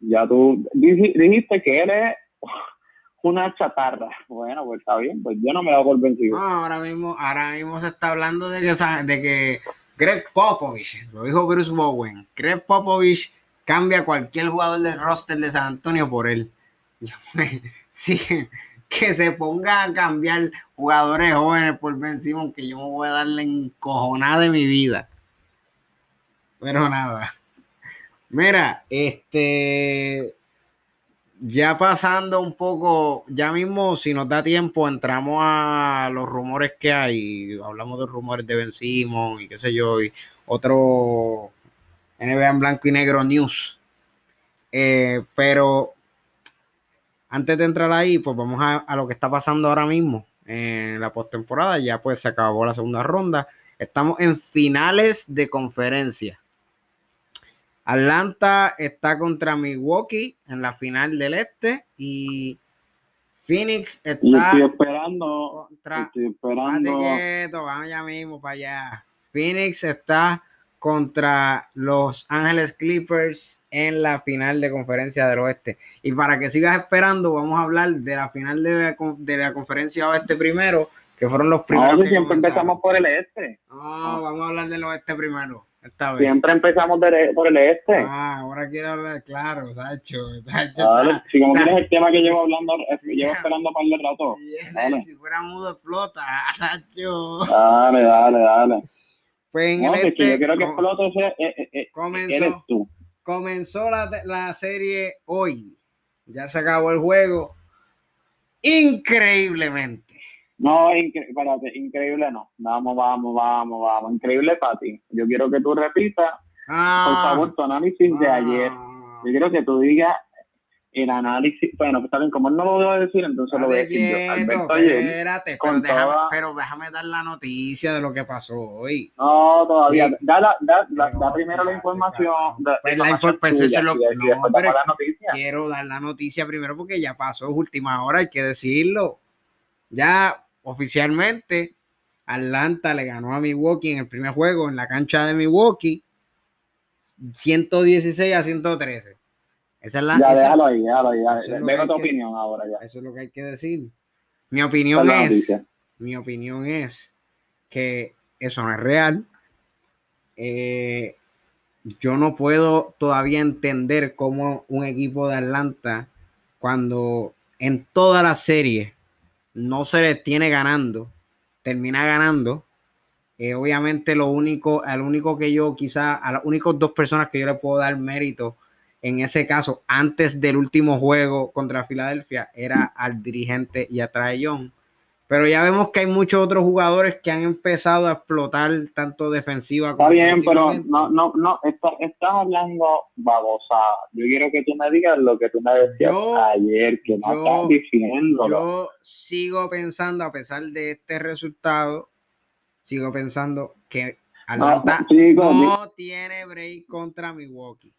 Ya tú dijiste que él es una chatarra. Bueno, pues está bien, pues yo no me he dado por vencido. ahora mismo, ahora mismo se está hablando de que, de que Greg Popovich, lo dijo Bruce Bowen, Greg Popovich cambia cualquier jugador del roster de San Antonio por él. sí, que se ponga a cambiar jugadores jóvenes por Ben Simon, que yo me voy a darle encojonada de mi vida. Pero nada. Mira, este. Ya pasando un poco, ya mismo, si nos da tiempo, entramos a los rumores que hay. Hablamos de rumores de Ben Simon y qué sé yo, y otro NBA en blanco y negro news. Eh, pero antes de entrar ahí, pues vamos a, lo que está pasando ahora mismo en la postemporada. Ya pues se acabó la segunda ronda. Estamos en finales de conferencia. Atlanta está contra Milwaukee en la final del este y Phoenix está estoy esperando, contra estoy esperando. vamos ya mismo para allá. Phoenix está contra los Ángeles Clippers en la final de conferencia del oeste. Y para que sigas esperando, vamos a hablar de la final de la, conferencia oeste primero, que fueron los primeros. No, siempre empezamos por el este. No, vamos a hablar del oeste primero. Esta vez. Siempre empezamos por el este. Ah, ahora quiero hablar, claro, Sacho. Sacho si como tienes el tema que llevo hablando, llevo esperando para el rato. Si fuera mudo, explota, Sacho. Dale, dale, dale. Pues en el este, yo quiero que eh, eh, eh, comenzó, eres tú. Comenzó la, la serie hoy. Ya se acabó el juego. Increíblemente. No, espérate, increíble no. Vamos, vamos, vamos, vamos. Increíble para ti. Yo quiero que tú repitas, ah, por favor, tu análisis de ayer. Ah. Yo quiero que tú digas el análisis, bueno, pues también como no lo debo decir, entonces lo voy a decir yo. Alberto espérate, pero, déjame, pero déjame dar la noticia de lo que pasó hoy. No, todavía. Da, da, da, da primero la información. pues la información pues eso lo, no, la noticia. Quiero dar la noticia primero porque ya pasó, es última hora, hay que decirlo. Ya oficialmente, Atlanta le ganó a Milwaukee en el primer juego en la cancha de Milwaukee, 116 a 113 esa es la, ya, déjalo ahí, déjalo ahí. Venga tu opinión ahora ya. Eso es lo que hay que decir. Mi opinión es, mi opinión es que eso no es real. Eh, yo no puedo todavía entender cómo un equipo de Atlanta, cuando en toda la serie no se le tiene ganando, termina ganando. Eh, obviamente, lo único, el único que yo quizá, a las únicas dos personas que yo le puedo dar mérito en ese caso, antes del último juego contra Filadelfia, era al dirigente y a Trae Pero ya vemos que hay muchos otros jugadores que han empezado a explotar tanto defensiva como Está bien, pero no, no, no, estás, estás hablando babosa. Yo quiero que tú me digas lo que tú me decías ayer, que no estás diciendo. Yo sigo pensando, a pesar de este resultado, sigo pensando que Atlanta no, tiene break contra Milwaukee.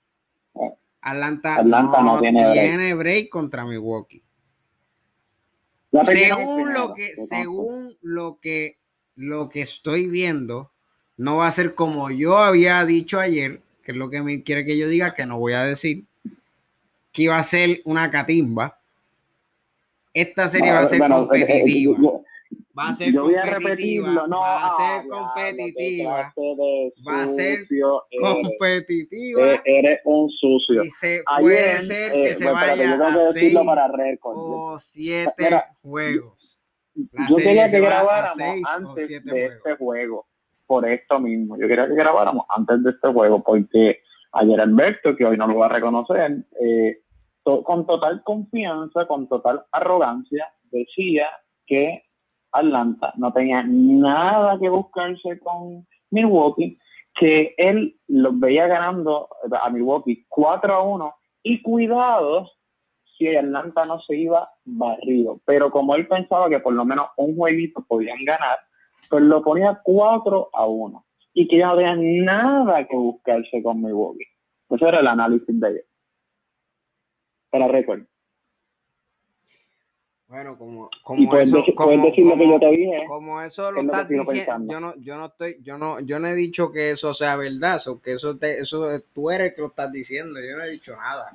Eh, Atlanta, no, tiene break contra Milwaukee según lo que, según lo que, lo que estoy viendo, no va a ser como yo había dicho ayer, que es lo que me quiere que yo diga, que no voy a decir, que iba a ser una catimba. Esta serie va a ser competitiva. Va a ser competitiva. va a ser competitiva. Va a ser competitiva. Eres un sucio. Y se puede ser que eh, se vaya a seis o siete juegos. yo quería que grabáramos antes de este juego. Por esto mismo. Yo quería que grabáramos antes de este juego. Porque ayer Alberto, que hoy no lo va a reconocer, eh, con total confianza, con total arrogancia, decía que Atlanta no tenía nada que buscarse con Milwaukee, que él los veía ganando a Milwaukee 4 a 1 y cuidado si Atlanta no se iba barrido. Pero como él pensaba que por lo menos un jueguito podían ganar, pues lo ponía 4 a 1 y que ya no tenía nada que buscarse con Milwaukee. Ese era el análisis de ellos. Para récord. Bueno, como, como eso, como, decir lo que yo te dije. Como eso lo estás diciendo, yo no, yo no estoy, yo no, yo no he dicho que eso sea verdad, o que eso te, eso tú eres el que lo estás diciendo, yo no he dicho nada.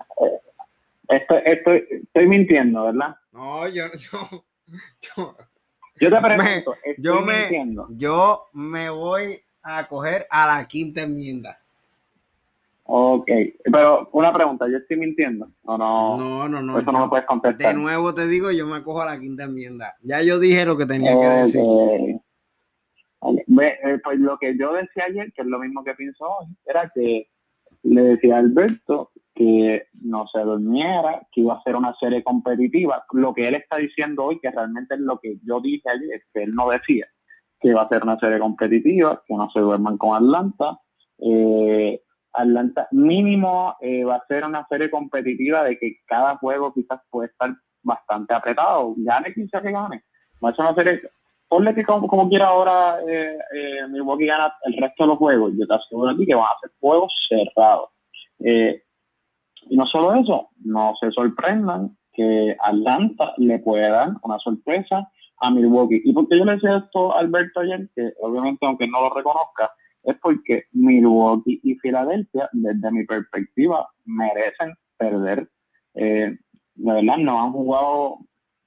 Estoy, estoy, estoy mintiendo, ¿verdad? No, yo, yo, yo, yo te pregunto, me, yo me, yo me voy a coger a la quinta enmienda. Ok, pero una pregunta, ¿yo estoy mintiendo? No, no, no, no, no eso no me puedes contestar. De nuevo te digo, yo me acojo a la quinta enmienda. Ya yo dije lo que tenía que decir. Eh, pues lo que yo decía ayer, que es lo mismo que pienso hoy, era que le decía a Alberto que no se durmiera, que iba a ser una serie competitiva. Lo que él está diciendo hoy, que realmente es lo que yo dije ayer, que él no decía, que iba a ser una serie competitiva, que no se duerman con Atlanta. Eh, Atlanta mínimo eh, va a ser una serie competitiva de que cada juego quizás puede estar bastante apretado. Gane quien sea que gane. Va a ser una serie. Ponle que como, quiera ahora eh, eh, Milwaukee gana el resto de los juegos. Yo te aseguro aquí que van a ser juegos cerrados. Eh, y no solo eso, no se sorprendan que Atlanta le puede dar una sorpresa a Milwaukee. ¿Y por qué yo le decía esto a Alberto ayer? Que obviamente, aunque no lo reconozca, es porque Milwaukee y Filadelfia, desde mi perspectiva, merecen perder. Eh, de verdad, no han jugado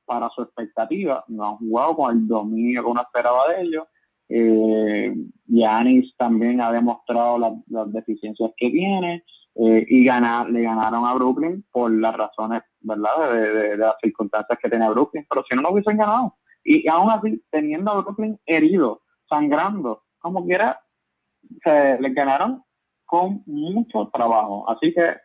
para su expectativa, no han jugado con el dominio que uno esperaba de ellos. Eh, Yanis también ha demostrado las deficiencias que tiene eh, y ganar, le ganaron a Brooklyn por las razones, ¿verdad?, de, las circunstancias que tiene Brooklyn, pero si no, no hubiesen ganado. Y aún así, teniendo a Brooklyn herido, sangrando, como quiera, se les ganaron con mucho trabajo. Así que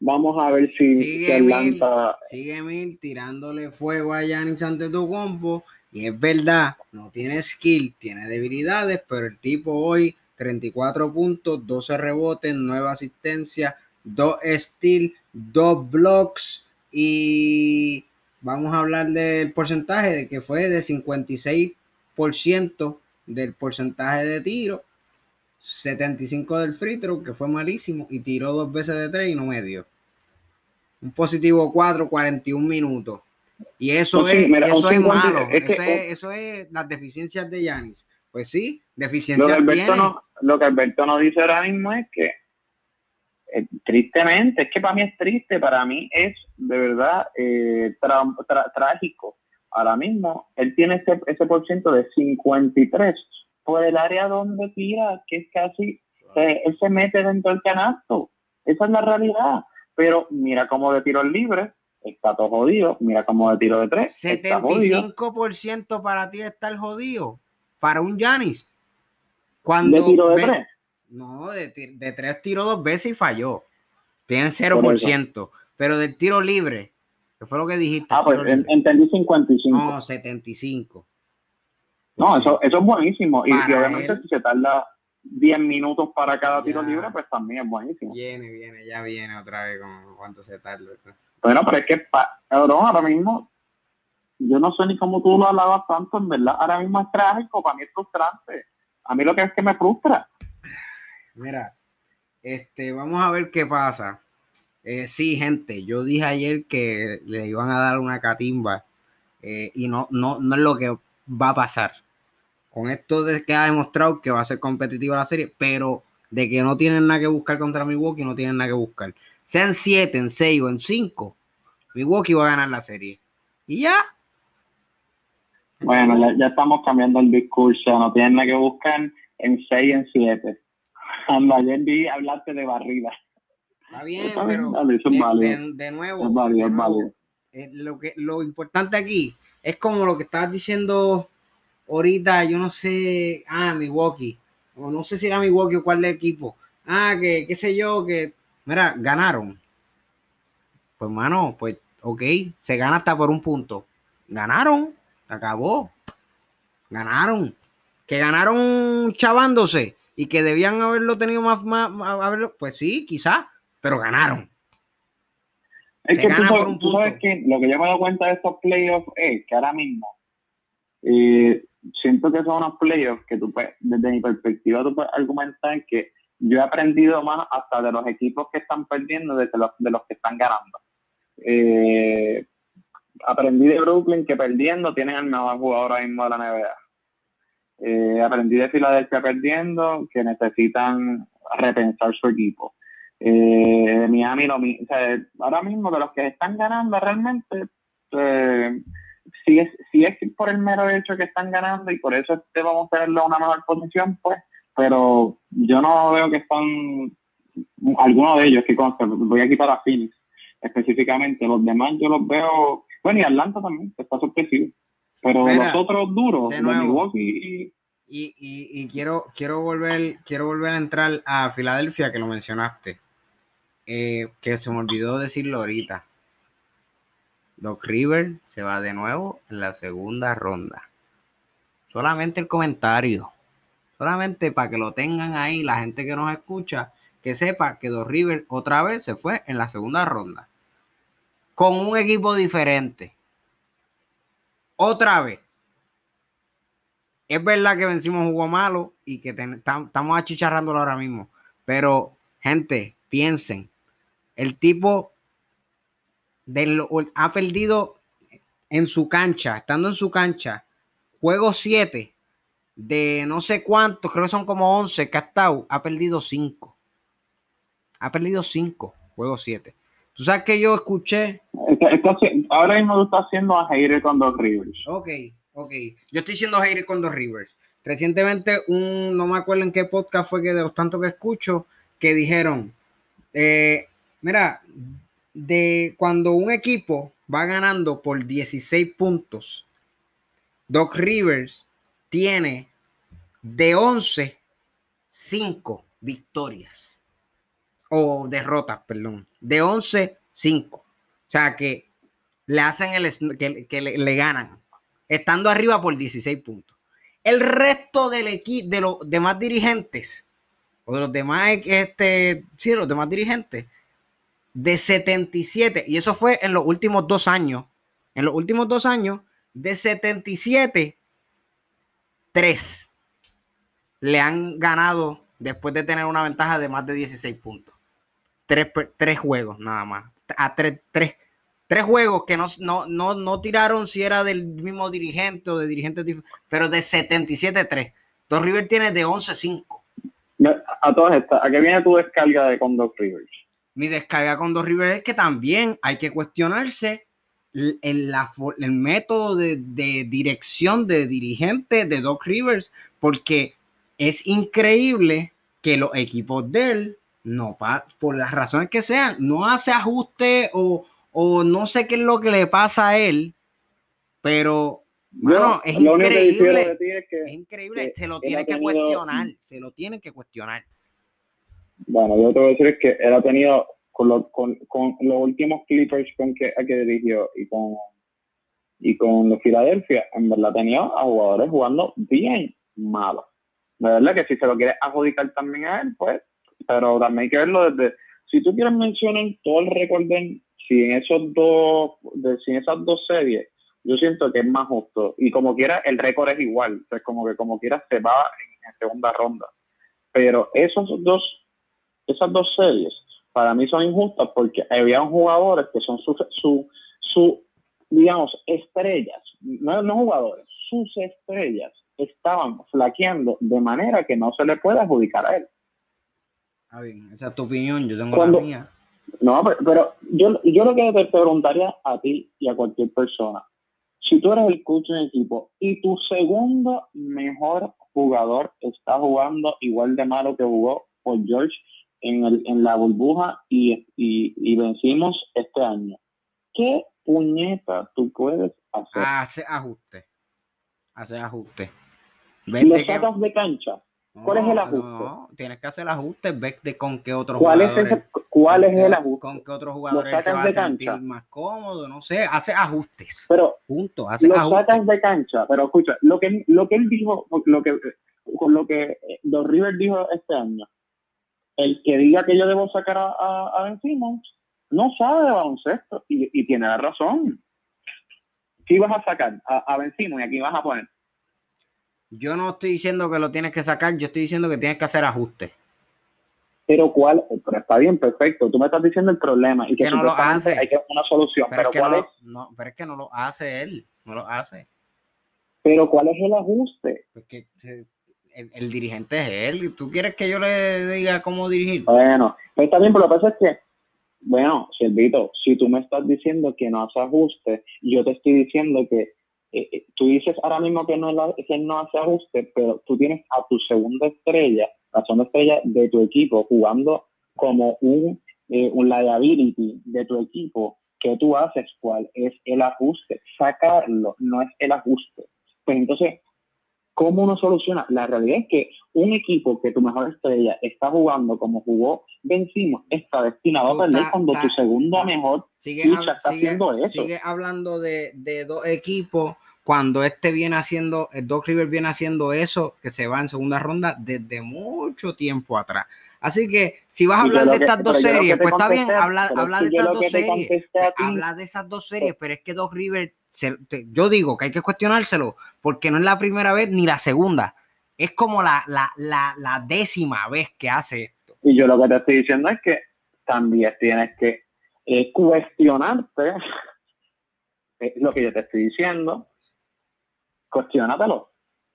vamos a ver si, sigue Atlanta... sigue Mil tirándole fuego a Giannis ante tu combo. Y es verdad, no tiene skill, tiene debilidades, pero el tipo hoy 34 puntos, 12 rebotes, 9 asistencias, 2 steals, 2 blocks y vamos a hablar del porcentaje de que fue de 56% del porcentaje de tiro 75 del free throw, que fue malísimo, y tiró dos veces de tres y no me dio. Un positivo 4, 41 minutos. Y eso es, eso es malo. eso, es, las deficiencias de Yanis. Pues sí, deficiencias lo que Alberto No, lo que Alberto no dice ahora mismo es que, eh, tristemente, es que para mí es triste, para mí es de verdad eh, trágico. Ahora mismo, él tiene ese, ese por ciento de 53 por el área donde tira, que es casi, él se mete dentro del canasto. Esa es la realidad. Pero mira cómo de tiro libre, está todo jodido. Mira cómo de tiro de tres. 75% para ti está el jodido. Para un Yanis. Cuando ¿De tiro de tres? No, de, tres tiró dos veces y falló. Tiene 0%. Pero del tiro libre, que fue lo que dijiste. Ah, pues entendí 55. No, 75. No, eso, eso es buenísimo. Y, obviamente si se tarda 10 minutos para cada tiro libre, pues también es buenísimo. Viene, viene, ya viene otra vez con cuánto se tarda. Bueno, pero es que, ahora mismo, yo no sé ni cómo tú lo hablabas tanto, en verdad, ahora mismo es trágico, para mí es frustrante. A mí lo que es que me frustra. Mira, este, vamos a ver qué pasa. Eh, sí, gente, yo dije ayer que le iban a dar una catimba eh, y no, no, no es lo que va a pasar. Con esto de que ha demostrado que va a ser competitiva la serie, pero de que no tienen nada que buscar contra Milwaukee, no tienen nada que buscar. Sean 7, en 6 o en 5, Milwaukee va a ganar la serie. Y ya. Bueno, ya, estamos cambiando el discurso, no tienen nada que buscar en 6 en 7. Cuando ayer vi hablarte de barrida. Está bien, pero de, nuevo, eh, lo, que, lo importante aquí es como lo que estabas diciendo ahorita, yo no sé, ah, Milwaukee, o no sé si era Milwaukee o cuál el equipo. Ah, que qué sé yo, que, mira, ganaron. Pues, mano, pues, ok, se gana hasta por un punto. Ganaron, acabó. Ganaron. Que ganaron chavándose y que debían haberlo tenido más, más, haberlo, pues sí, quizás, pero ganaron. Es que tú sabes, que lo que yo me doy cuenta de estos playoffs es que ahora mismo eh, siento que son unos playoffs que tú puedes, desde mi perspectiva, tú puedes argumentar que yo he aprendido más hasta de los equipos que están perdiendo desde los, de los que están ganando. Eh, aprendí de Brooklyn que perdiendo tienen al mejor jugador ahora mismo de la NBA. Eh, aprendí de Filadelfia perdiendo que necesitan repensar su equipo. Eh, Miami, lo, o sea, ahora mismo de los que están ganando realmente, eh, si, es, si es por el mero hecho que están ganando y por eso este vamos a tenerlo en una mejor posición, pues, pero yo no veo que están, algunos de ellos, que voy a quitar a Phoenix específicamente, los demás yo los veo, bueno, y Atlanta también, está sorpresivo, pero los otros duros, de Milwaukee y, y, y, quiero, quiero, volver, quiero volver a entrar a Filadelfia, que lo mencionaste. Eh, que se me olvidó decirlo ahorita. Doc River se va de nuevo en la segunda ronda. Solamente el comentario. Solamente para que lo tengan ahí la gente que nos escucha, que sepa que Doc River otra vez se fue en la segunda ronda. Con un equipo diferente. Otra vez. Es verdad que vencimos juego malo y que estamos achicharrándolo ahora mismo. Pero, gente, piensen. El tipo ha perdido en su cancha, estando en su cancha, juego 7 de no sé cuántos, creo que son como 11 que ha estado, ha perdido 5. Ha perdido 5, juego 7. Tú sabes que yo escuché. ahora mismo tú estás haciendo a hater con dos Rivers. Ok, ok. Yo estoy siendo hater con dos Rivers. Recientemente, un, no me acuerdo en qué podcast fue que de los tantos que escucho, que dijeron, eh, Mira, de cuando un equipo va ganando por 16 puntos, Doc Rivers tiene de 11, 5 victorias. O derrotas, perdón. De 11, 5. O sea que le hacen el que, le, ganan. Estando arriba por 16 puntos. El resto del equipo, de los demás dirigentes, o de los demás, este, sí, los demás dirigentes, de 77, y eso fue en los últimos dos años. En los últimos dos años, de 77, tres le han ganado después de tener una ventaja de más de 16 puntos. Tres, juegos nada más. A tres, tres, tres juegos que no, no, no, tiraron si era del mismo dirigente o de dirigentes pero de 77-3. Dos River tiene de 11-5. A todas estas, ¿a qué viene tu descarga de con Dos Rivers? Mi descarga con dos Rivers es que también hay que cuestionarse el, la, el método de, dirección de dirigente de Doc Rivers, porque es increíble que los equipos de él, no, por las razones que sean, no hace ajuste o, no sé qué es lo que le pasa a él, pero bueno, es increíble. Es, increíble, se lo tiene que cuestionar, se lo tiene que cuestionar. Bueno, yo te voy a decir que él ha tenido con, con, con los últimos Clippers con que, dirigió y con y con los Philadelphia, en verdad tenía a jugadores jugando bien malo. De verdad que si se lo quieres adjudicar también a él, pues, pero también hay que verlo desde, si tú quieres mencionar todo el récord de, si en esos dos, de, si esas dos series, yo siento que es más justo. Y como quiera, el récord es igual. es como que como quiera se va en, segunda ronda. Pero esos dos, esas dos series, para mí son injustas porque había jugadores que son su, su, su digamos, estrellas, no, no jugadores, sus estrellas estaban flaqueando de manera que no se le puede adjudicar a él. Ah, bien, esa es tu opinión, yo tengo la mía. No, pero, yo, yo lo que te preguntaría a ti y a cualquier persona, si tú eres el coach de equipo y tu segundo mejor jugador está jugando igual de malo que jugó por George en, el, en la burbuja y, y, vencimos este año, ¿qué puñeta tú puedes hacer? Hace ajuste. Hace ajuste. ¿Lo sacas de cancha? ¿Cuál es el ajuste? No, tienes que hacer ajuste, ves de con qué otro ¿Cuál Es ¿Cuál es el ajuste? Con qué otros jugadores se va a sentir más cómodo, no sé, hace ajustes. Pero punto, hace lo sacas de cancha, pero escucha, lo que, lo que él dijo, lo que, lo que Dos River dijo este año, el que diga que yo debo sacar a, a, Ben Simmons, no sabe de baloncesto y, y tiene la razón. ¿Qué ibas a sacar? A, a Ben Simmons y aquí vas a poner yo no estoy diciendo que lo tienes que sacar, yo estoy diciendo que tienes que hacer ajustes. Pero cuál, pero está bien, perfecto. Tú me estás diciendo el problema y que, no lo hace. Hay que una solución. Pero, ¿cuál es? No, pero es que no lo hace él, no lo hace. Pero ¿cuál es el ajuste? Porque el, dirigente es él. ¿Tú quieres que yo le diga cómo dirigir? Bueno, pues está bien, pero lo que pasa es que, bueno, Silvito, si tú me estás diciendo que no hace ajuste, yo te estoy diciendo que eh, eh, tú dices ahora mismo que no, que no hace ajuste, pero tú tienes a tu segunda estrella, la segunda estrella de tu equipo, jugando como un, eh, un liability de tu equipo, que tú haces? ¿Cuál es el ajuste? Sacarlo no es el ajuste. Pues entonces, ¿cómo uno soluciona? La realidad es que un equipo que tu mejor estrella está jugando como jugó Vencimos está destinado a perder cuando tu segundo mejor sigue, está haciendo eso. Sigue hablando de, de dos equipos cuando este viene haciendo, el Doc River viene haciendo eso, que se va en segunda ronda desde mucho tiempo atrás. Así que si vas a hablar de estas dos series, pues está bien, habla, de estas dos series, habla de esas dos series, pero es que Doc River, yo digo que hay que cuestionárselo, porque no es la primera vez ni la segunda, es como la, la, décima vez que hace esto. Y yo lo que te estoy diciendo es que también tienes que eh, cuestionarte lo que yo te estoy diciendo, cuestionatelo.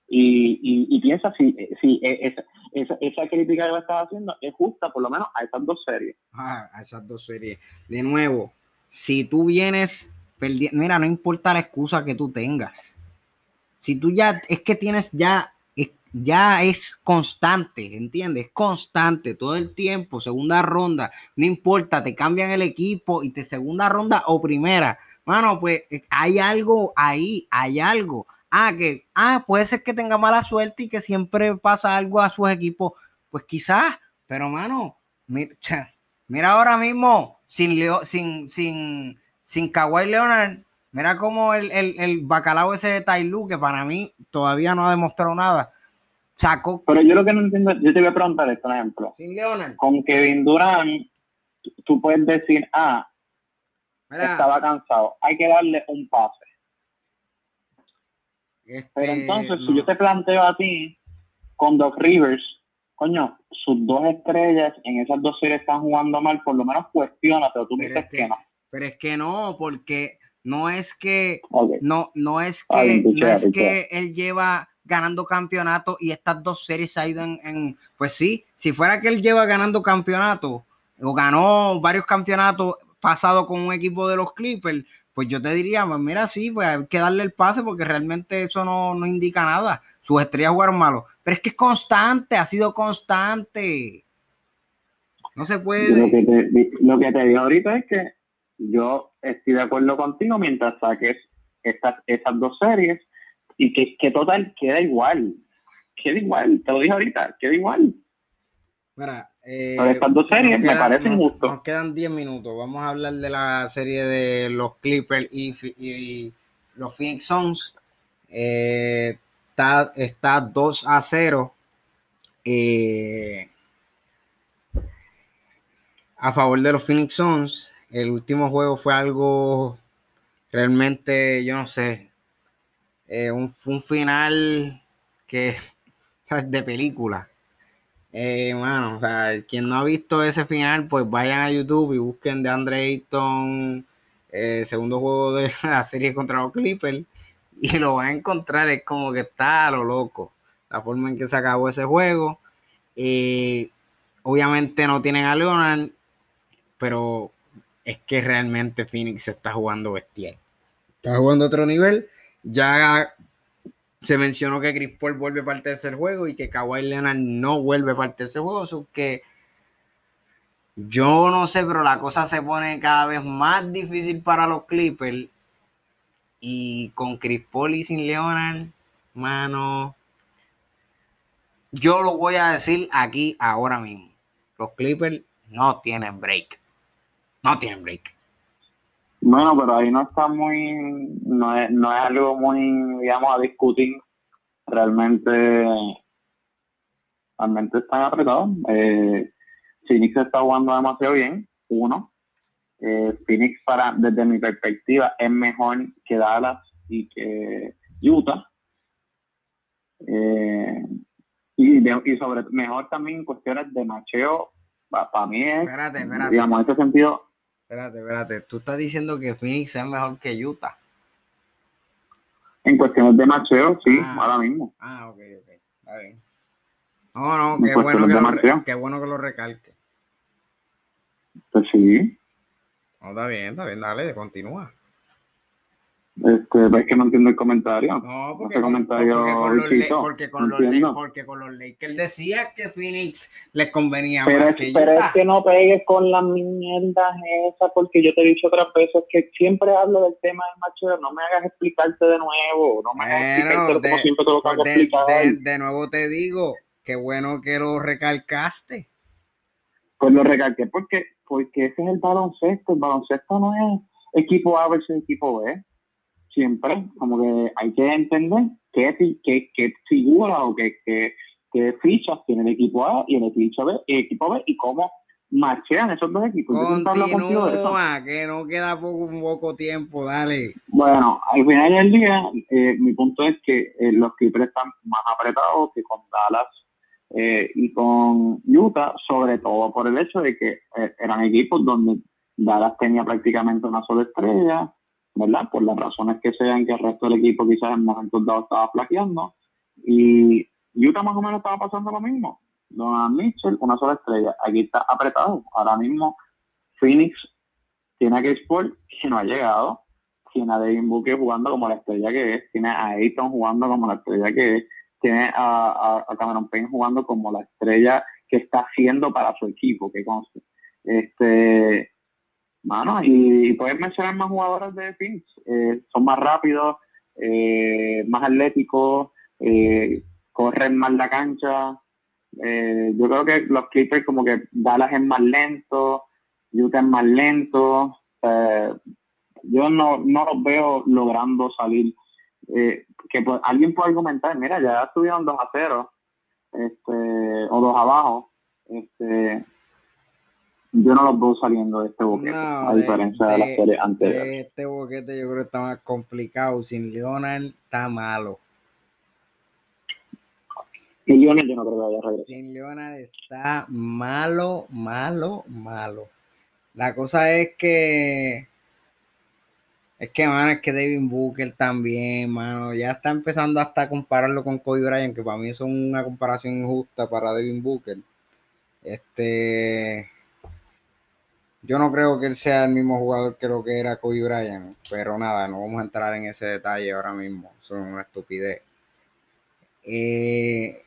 Y, y, piensa si, si e, esa, esa, crítica que le estás haciendo es justa, por lo menos a esas dos series. Ah, a esas dos series. De nuevo, si tú vienes mira, no importa la excusa que tú tengas. Si tú ya, es que tienes ya, ya es constante, ¿entiendes? constante todo el tiempo, segunda ronda, no importa, te cambian el equipo y te segunda ronda o primera. Bueno, pues eh, hay algo ahí, hay algo ah, que, ah, puede ser que tenga mala suerte y que siempre pasa algo a sus equipos. Pues quizás, pero mano, mira, mira ahora mismo, sin, sin, sin, sin Kawhi Leonard, mira como el, el, bacalao ese de Tailu, que para mí todavía no ha demostrado nada, sacó. Pero yo lo que no entiendo, yo te voy a preguntar esto, por ejemplo. Sin Leonard. Con Kevin Durant, tú puedes decir, ah, estaba cansado, hay que darle un pase pero este, entonces, si yo te planteo a ti con Doc Rivers, coño, sus dos estrellas en esas dos series están jugando mal, por lo menos cuestiona, pero tú me dices que, no. Pero es que no, porque no es que no, no es que no es que él lleva ganando campeonato y estas dos series se ha ido en, en, pues sí, si fuera que él lleva ganando campeonato o ganó varios campeonatos pasados con un equipo de los Clippers, pues yo te diría, pues mira, sí, pues hay que darle el pase porque realmente eso no, indica nada. Sus estrellas jugaron malo. Pero es que es constante, ha sido constante. No se puede. Lo que te, lo que te digo ahorita es que yo estoy de acuerdo contigo mientras saques estas, esas dos series y que, que total queda igual. Queda igual, te lo dije ahorita, queda igual. Mira, eh, estas dos series me parecen justos. Nos quedan 10 minutos. Vamos a hablar de la serie de los Clippers y, los Phoenix Suns. Eh, está, está 2 a 0. Eh, a favor de los Phoenix Suns. El último juego fue algo realmente, yo no sé, eh, un, un, final que de película. Eh, bueno, o sea, quien no ha visto ese final, pues vayan a YouTube y busquen de Andre Ayton, eh, segundo juego de la serie contra los Clippers, y lo van a encontrar. Es como que está a lo loco la forma en que se acabó ese juego. Eh, obviamente no tienen a Leonard, pero es que realmente Phoenix está jugando bestial. Está jugando a otro nivel. Ya se mencionó que Chris Paul vuelve para el tercer juego y que Kawhi Leonard no vuelve para el tercer juego. Eso que yo no sé, pero la cosa se pone cada vez más difícil para los Clippers. Y con Chris Paul y sin Leonard, mano. Yo lo voy a decir aquí ahora mismo. Los Clippers no tienen break. No tienen break. Bueno, pero ahí no está muy, no es, no es algo muy, digamos, a discutir. Realmente, realmente están apretados. Eh, Phoenix está jugando demasiado bien, uno. Eh, Phoenix, para, desde mi perspectiva, es mejor que Dallas y que Utah. Eh, y, y sobre mejor también cuestiones de macheo, para, mí es, espérate, espérate. digamos, en ese sentido, Espérate, espérate. Tú estás diciendo que Phoenix es mejor que Utah. En cuestiones de macheo, sí, ah. ahora mismo. Ah, ok, ok. Está bien. No, no, qué bueno que, lo, qué bueno que lo recalque. Pues sí. No, está bien, está bien, dale, continúa. Este, ves que no entiendo el comentario. No, porque, con, comentario porque, con, los, porque, con los, porque con los Lakers decía que Phoenix les convenía pero más es, que Pero es que no pegues con las mierdas esas, porque yo te he dicho otras veces que siempre hablo del tema del macho, no me hagas explicarte de nuevo, no me hagas explicarte como siempre te lo acabo de, de, de nuevo te digo, qué bueno que lo recalcaste. Pues lo recalqué porque, porque ese es el baloncesto, el baloncesto no es equipo A versus equipo B siempre como que hay que entender qué, qué, qué figura o qué, qué, qué, fichas tiene el equipo A y el equipo B, el equipo B y cómo marchean esos dos equipos. Continúa, que no queda poco, poco tiempo, dale. Bueno, al final del día, eh, mi punto es que eh, los Clippers están más apretados que con Dallas eh, y con Utah, sobre todo por el hecho de que eran equipos donde Dallas tenía prácticamente una sola estrella, ¿verdad? Por las razones que sean que el resto del equipo quizás en momentos dados estaba flaqueando. Y Utah más o menos estaba pasando lo mismo. Don Mitchell, una sola estrella. Aquí está apretado. Ahora mismo Phoenix tiene a Chris Paul, que no ha llegado. Tiene a Devin Booker jugando como la estrella que es. Tiene a Ayton jugando como la estrella que es. Tiene a, a, Cameron Payne jugando como la estrella que está haciendo para su equipo, que conste. Este, Mano, y, puedes mencionar más jugadores de Phoenix. Eh, son más rápidos, eh, más atléticos, eh, corren más la cancha. yo creo que los Clippers como que Dallas es más lento, Utah es más lento. yo no, no los veo logrando salir. que pues, alguien puede argumentar, mira, ya estuvieron 2 a 0 este, o 2 abajo. Este, yo no los veo saliendo de este boquete, a diferencia de, las series anteriores. Este boquete yo creo que está más complicado. Sin Leonard está malo. Sin Leonard yo no creo que vaya a regresar. Sin Leonard está malo, malo, malo. La cosa es que. Es que, mano, es que Devin Booker también, mano. Ya está empezando hasta a compararlo con Cody Bryant, que para mí es una comparación injusta para Devin Booker. Este yo no creo que él sea el mismo jugador que lo que era Kobe Bryant, pero nada, no vamos a entrar en ese detalle ahora mismo. Son una estupidez. Eh,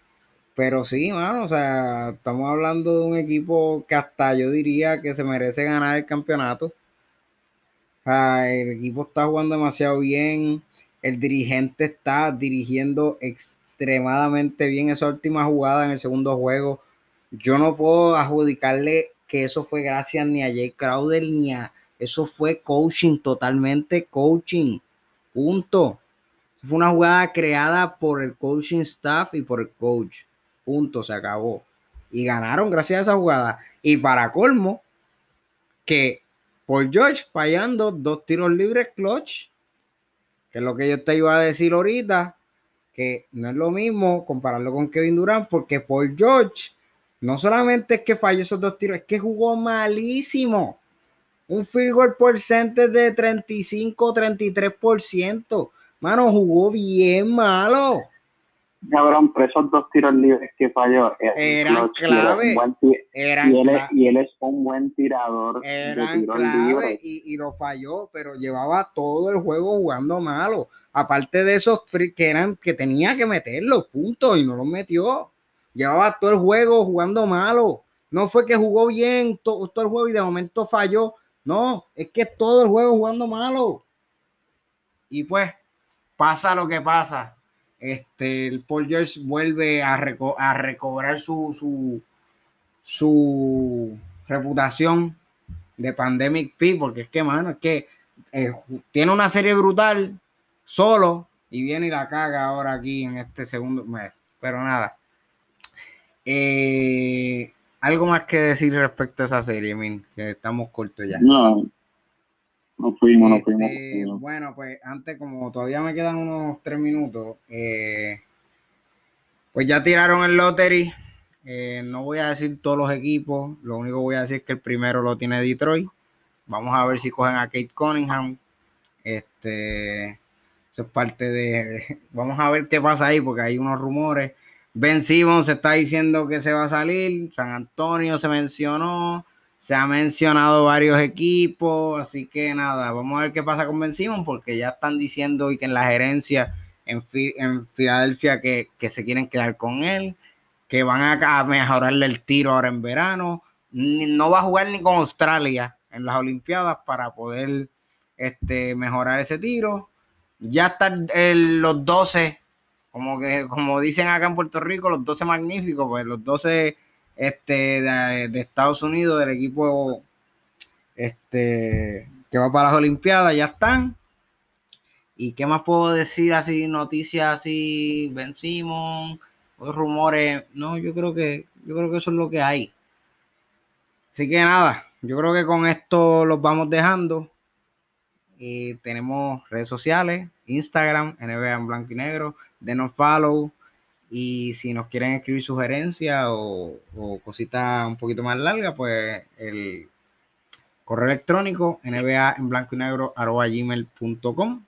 pero sí, mano, o sea, estamos hablando de un equipo que hasta yo diría que se merece ganar el campeonato. el equipo está jugando demasiado bien. El dirigente está dirigiendo extremadamente bien esa última jugada en el segundo juego. Yo no puedo adjudicarle que eso fue gracias ni a Jay Crowder ni a... Eso fue coaching, totalmente coaching. Punto. Fue una jugada creada por el coaching staff y por el coach. Punto, se acabó. Y ganaron gracias a esa jugada. Y para colmo, que por George fallando dos tiros libres clutch, que es lo que yo te iba a decir ahorita, que no es lo mismo compararlo con Kevin Durant, porque por George no solamente es que falló esos dos tiros, es que jugó malísimo. Un field goal porcentaje de 35-33%. Mano, jugó bien malo. Cabrón, pero esos dos tiros libres que falló eran clave. Eran y, él, y, él, es un buen tirador. Eran clave y, y, lo falló, pero llevaba todo el juego jugando malo. Aparte de esos que eran que tenía que meter los puntos y no los metió. Llevaba todo el juego jugando malo. No fue que jugó bien todo, todo el juego y de momento falló. No, es que todo el juego jugando malo. Y pues pasa lo que pasa este, el Paul George vuelve a, a recobrar su, su, reputación de Pandemic P, porque es que, mano, es que eh, tiene una serie brutal solo y viene y la caga ahora aquí en este segundo mes. Pero nada. Eh, algo más que decir respecto a esa serie, Min, que estamos cortos ya. No, no fuimos, no este, fuimos, Bueno, pues antes, como todavía me quedan unos tres minutos, eh, pues ya tiraron el lottery. Eh, no voy a decir todos los equipos, lo único que voy a decir es que el primero lo tiene Detroit. Vamos a ver si cogen a Kate Cunningham. Este, eso es parte de, Vamos a ver qué pasa ahí, porque hay unos rumores. Ben Simmons se está diciendo que se va a salir. San Antonio se mencionó. Se ha mencionado varios equipos, así que nada, vamos a ver qué pasa con Ben Simon, porque ya están diciendo y que en la gerencia en, en Filadelfia que, se quieren quedar con él, que van a, mejorarle el tiro ahora en verano. No va a jugar ni con Australia en las Olimpiadas para poder este, mejorar ese tiro. Ya están los 12, como que como dicen acá en Puerto Rico, los 12 magníficos, pues los 12 este, de, Estados Unidos, del equipo este, que va para las Olimpiadas, ya están. ¿Y qué más puedo decir así? Noticias así, Ben Simon, rumores. No, yo creo que, yo creo que eso es lo que hay. Así que nada, yo creo que con esto los vamos dejando. Y tenemos redes sociales, Instagram, NBA en blanco y negro, denos follow, y si nos quieren escribir sugerencias o, cositas un poquito más largas, pues el correo electrónico nba en blanco y negro arroba gmail.com.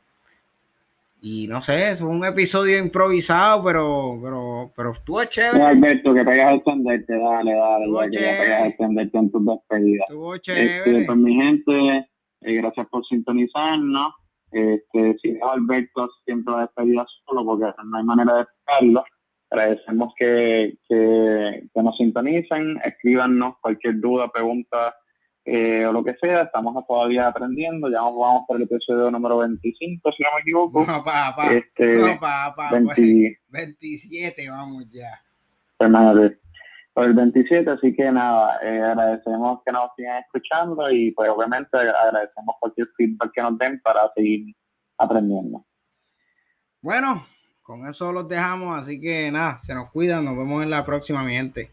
Y no sé, es un episodio improvisado, pero, pero, pero estuvo chévere. Alberto, que pegas a extenderte, dale, dale, dale que pegas a extenderte en tus despedidas. Estuvo este, chévere. Este, pues mi gente, eh, gracias por sintonizarnos. Este, si dejo a Alberto siempre la despedida solo, porque no hay manera de explicarlo. Agradecemos que, que, nos sintonicen, escríbanos cualquier duda, pregunta eh, o lo que sea. Estamos todavía aprendiendo. Ya vamos por el episodio número 25, si no me equivoco. No, papá. Este, no, papá. 27, vamos ya. Pues por el 27, así que nada, eh, agradecemos que nos sigan escuchando y pues obviamente agradecemos cualquier feedback que nos den para seguir aprendiendo. Bueno, con eso los dejamos, así que nada, se nos cuidan, nos vemos en la próxima, mi gente.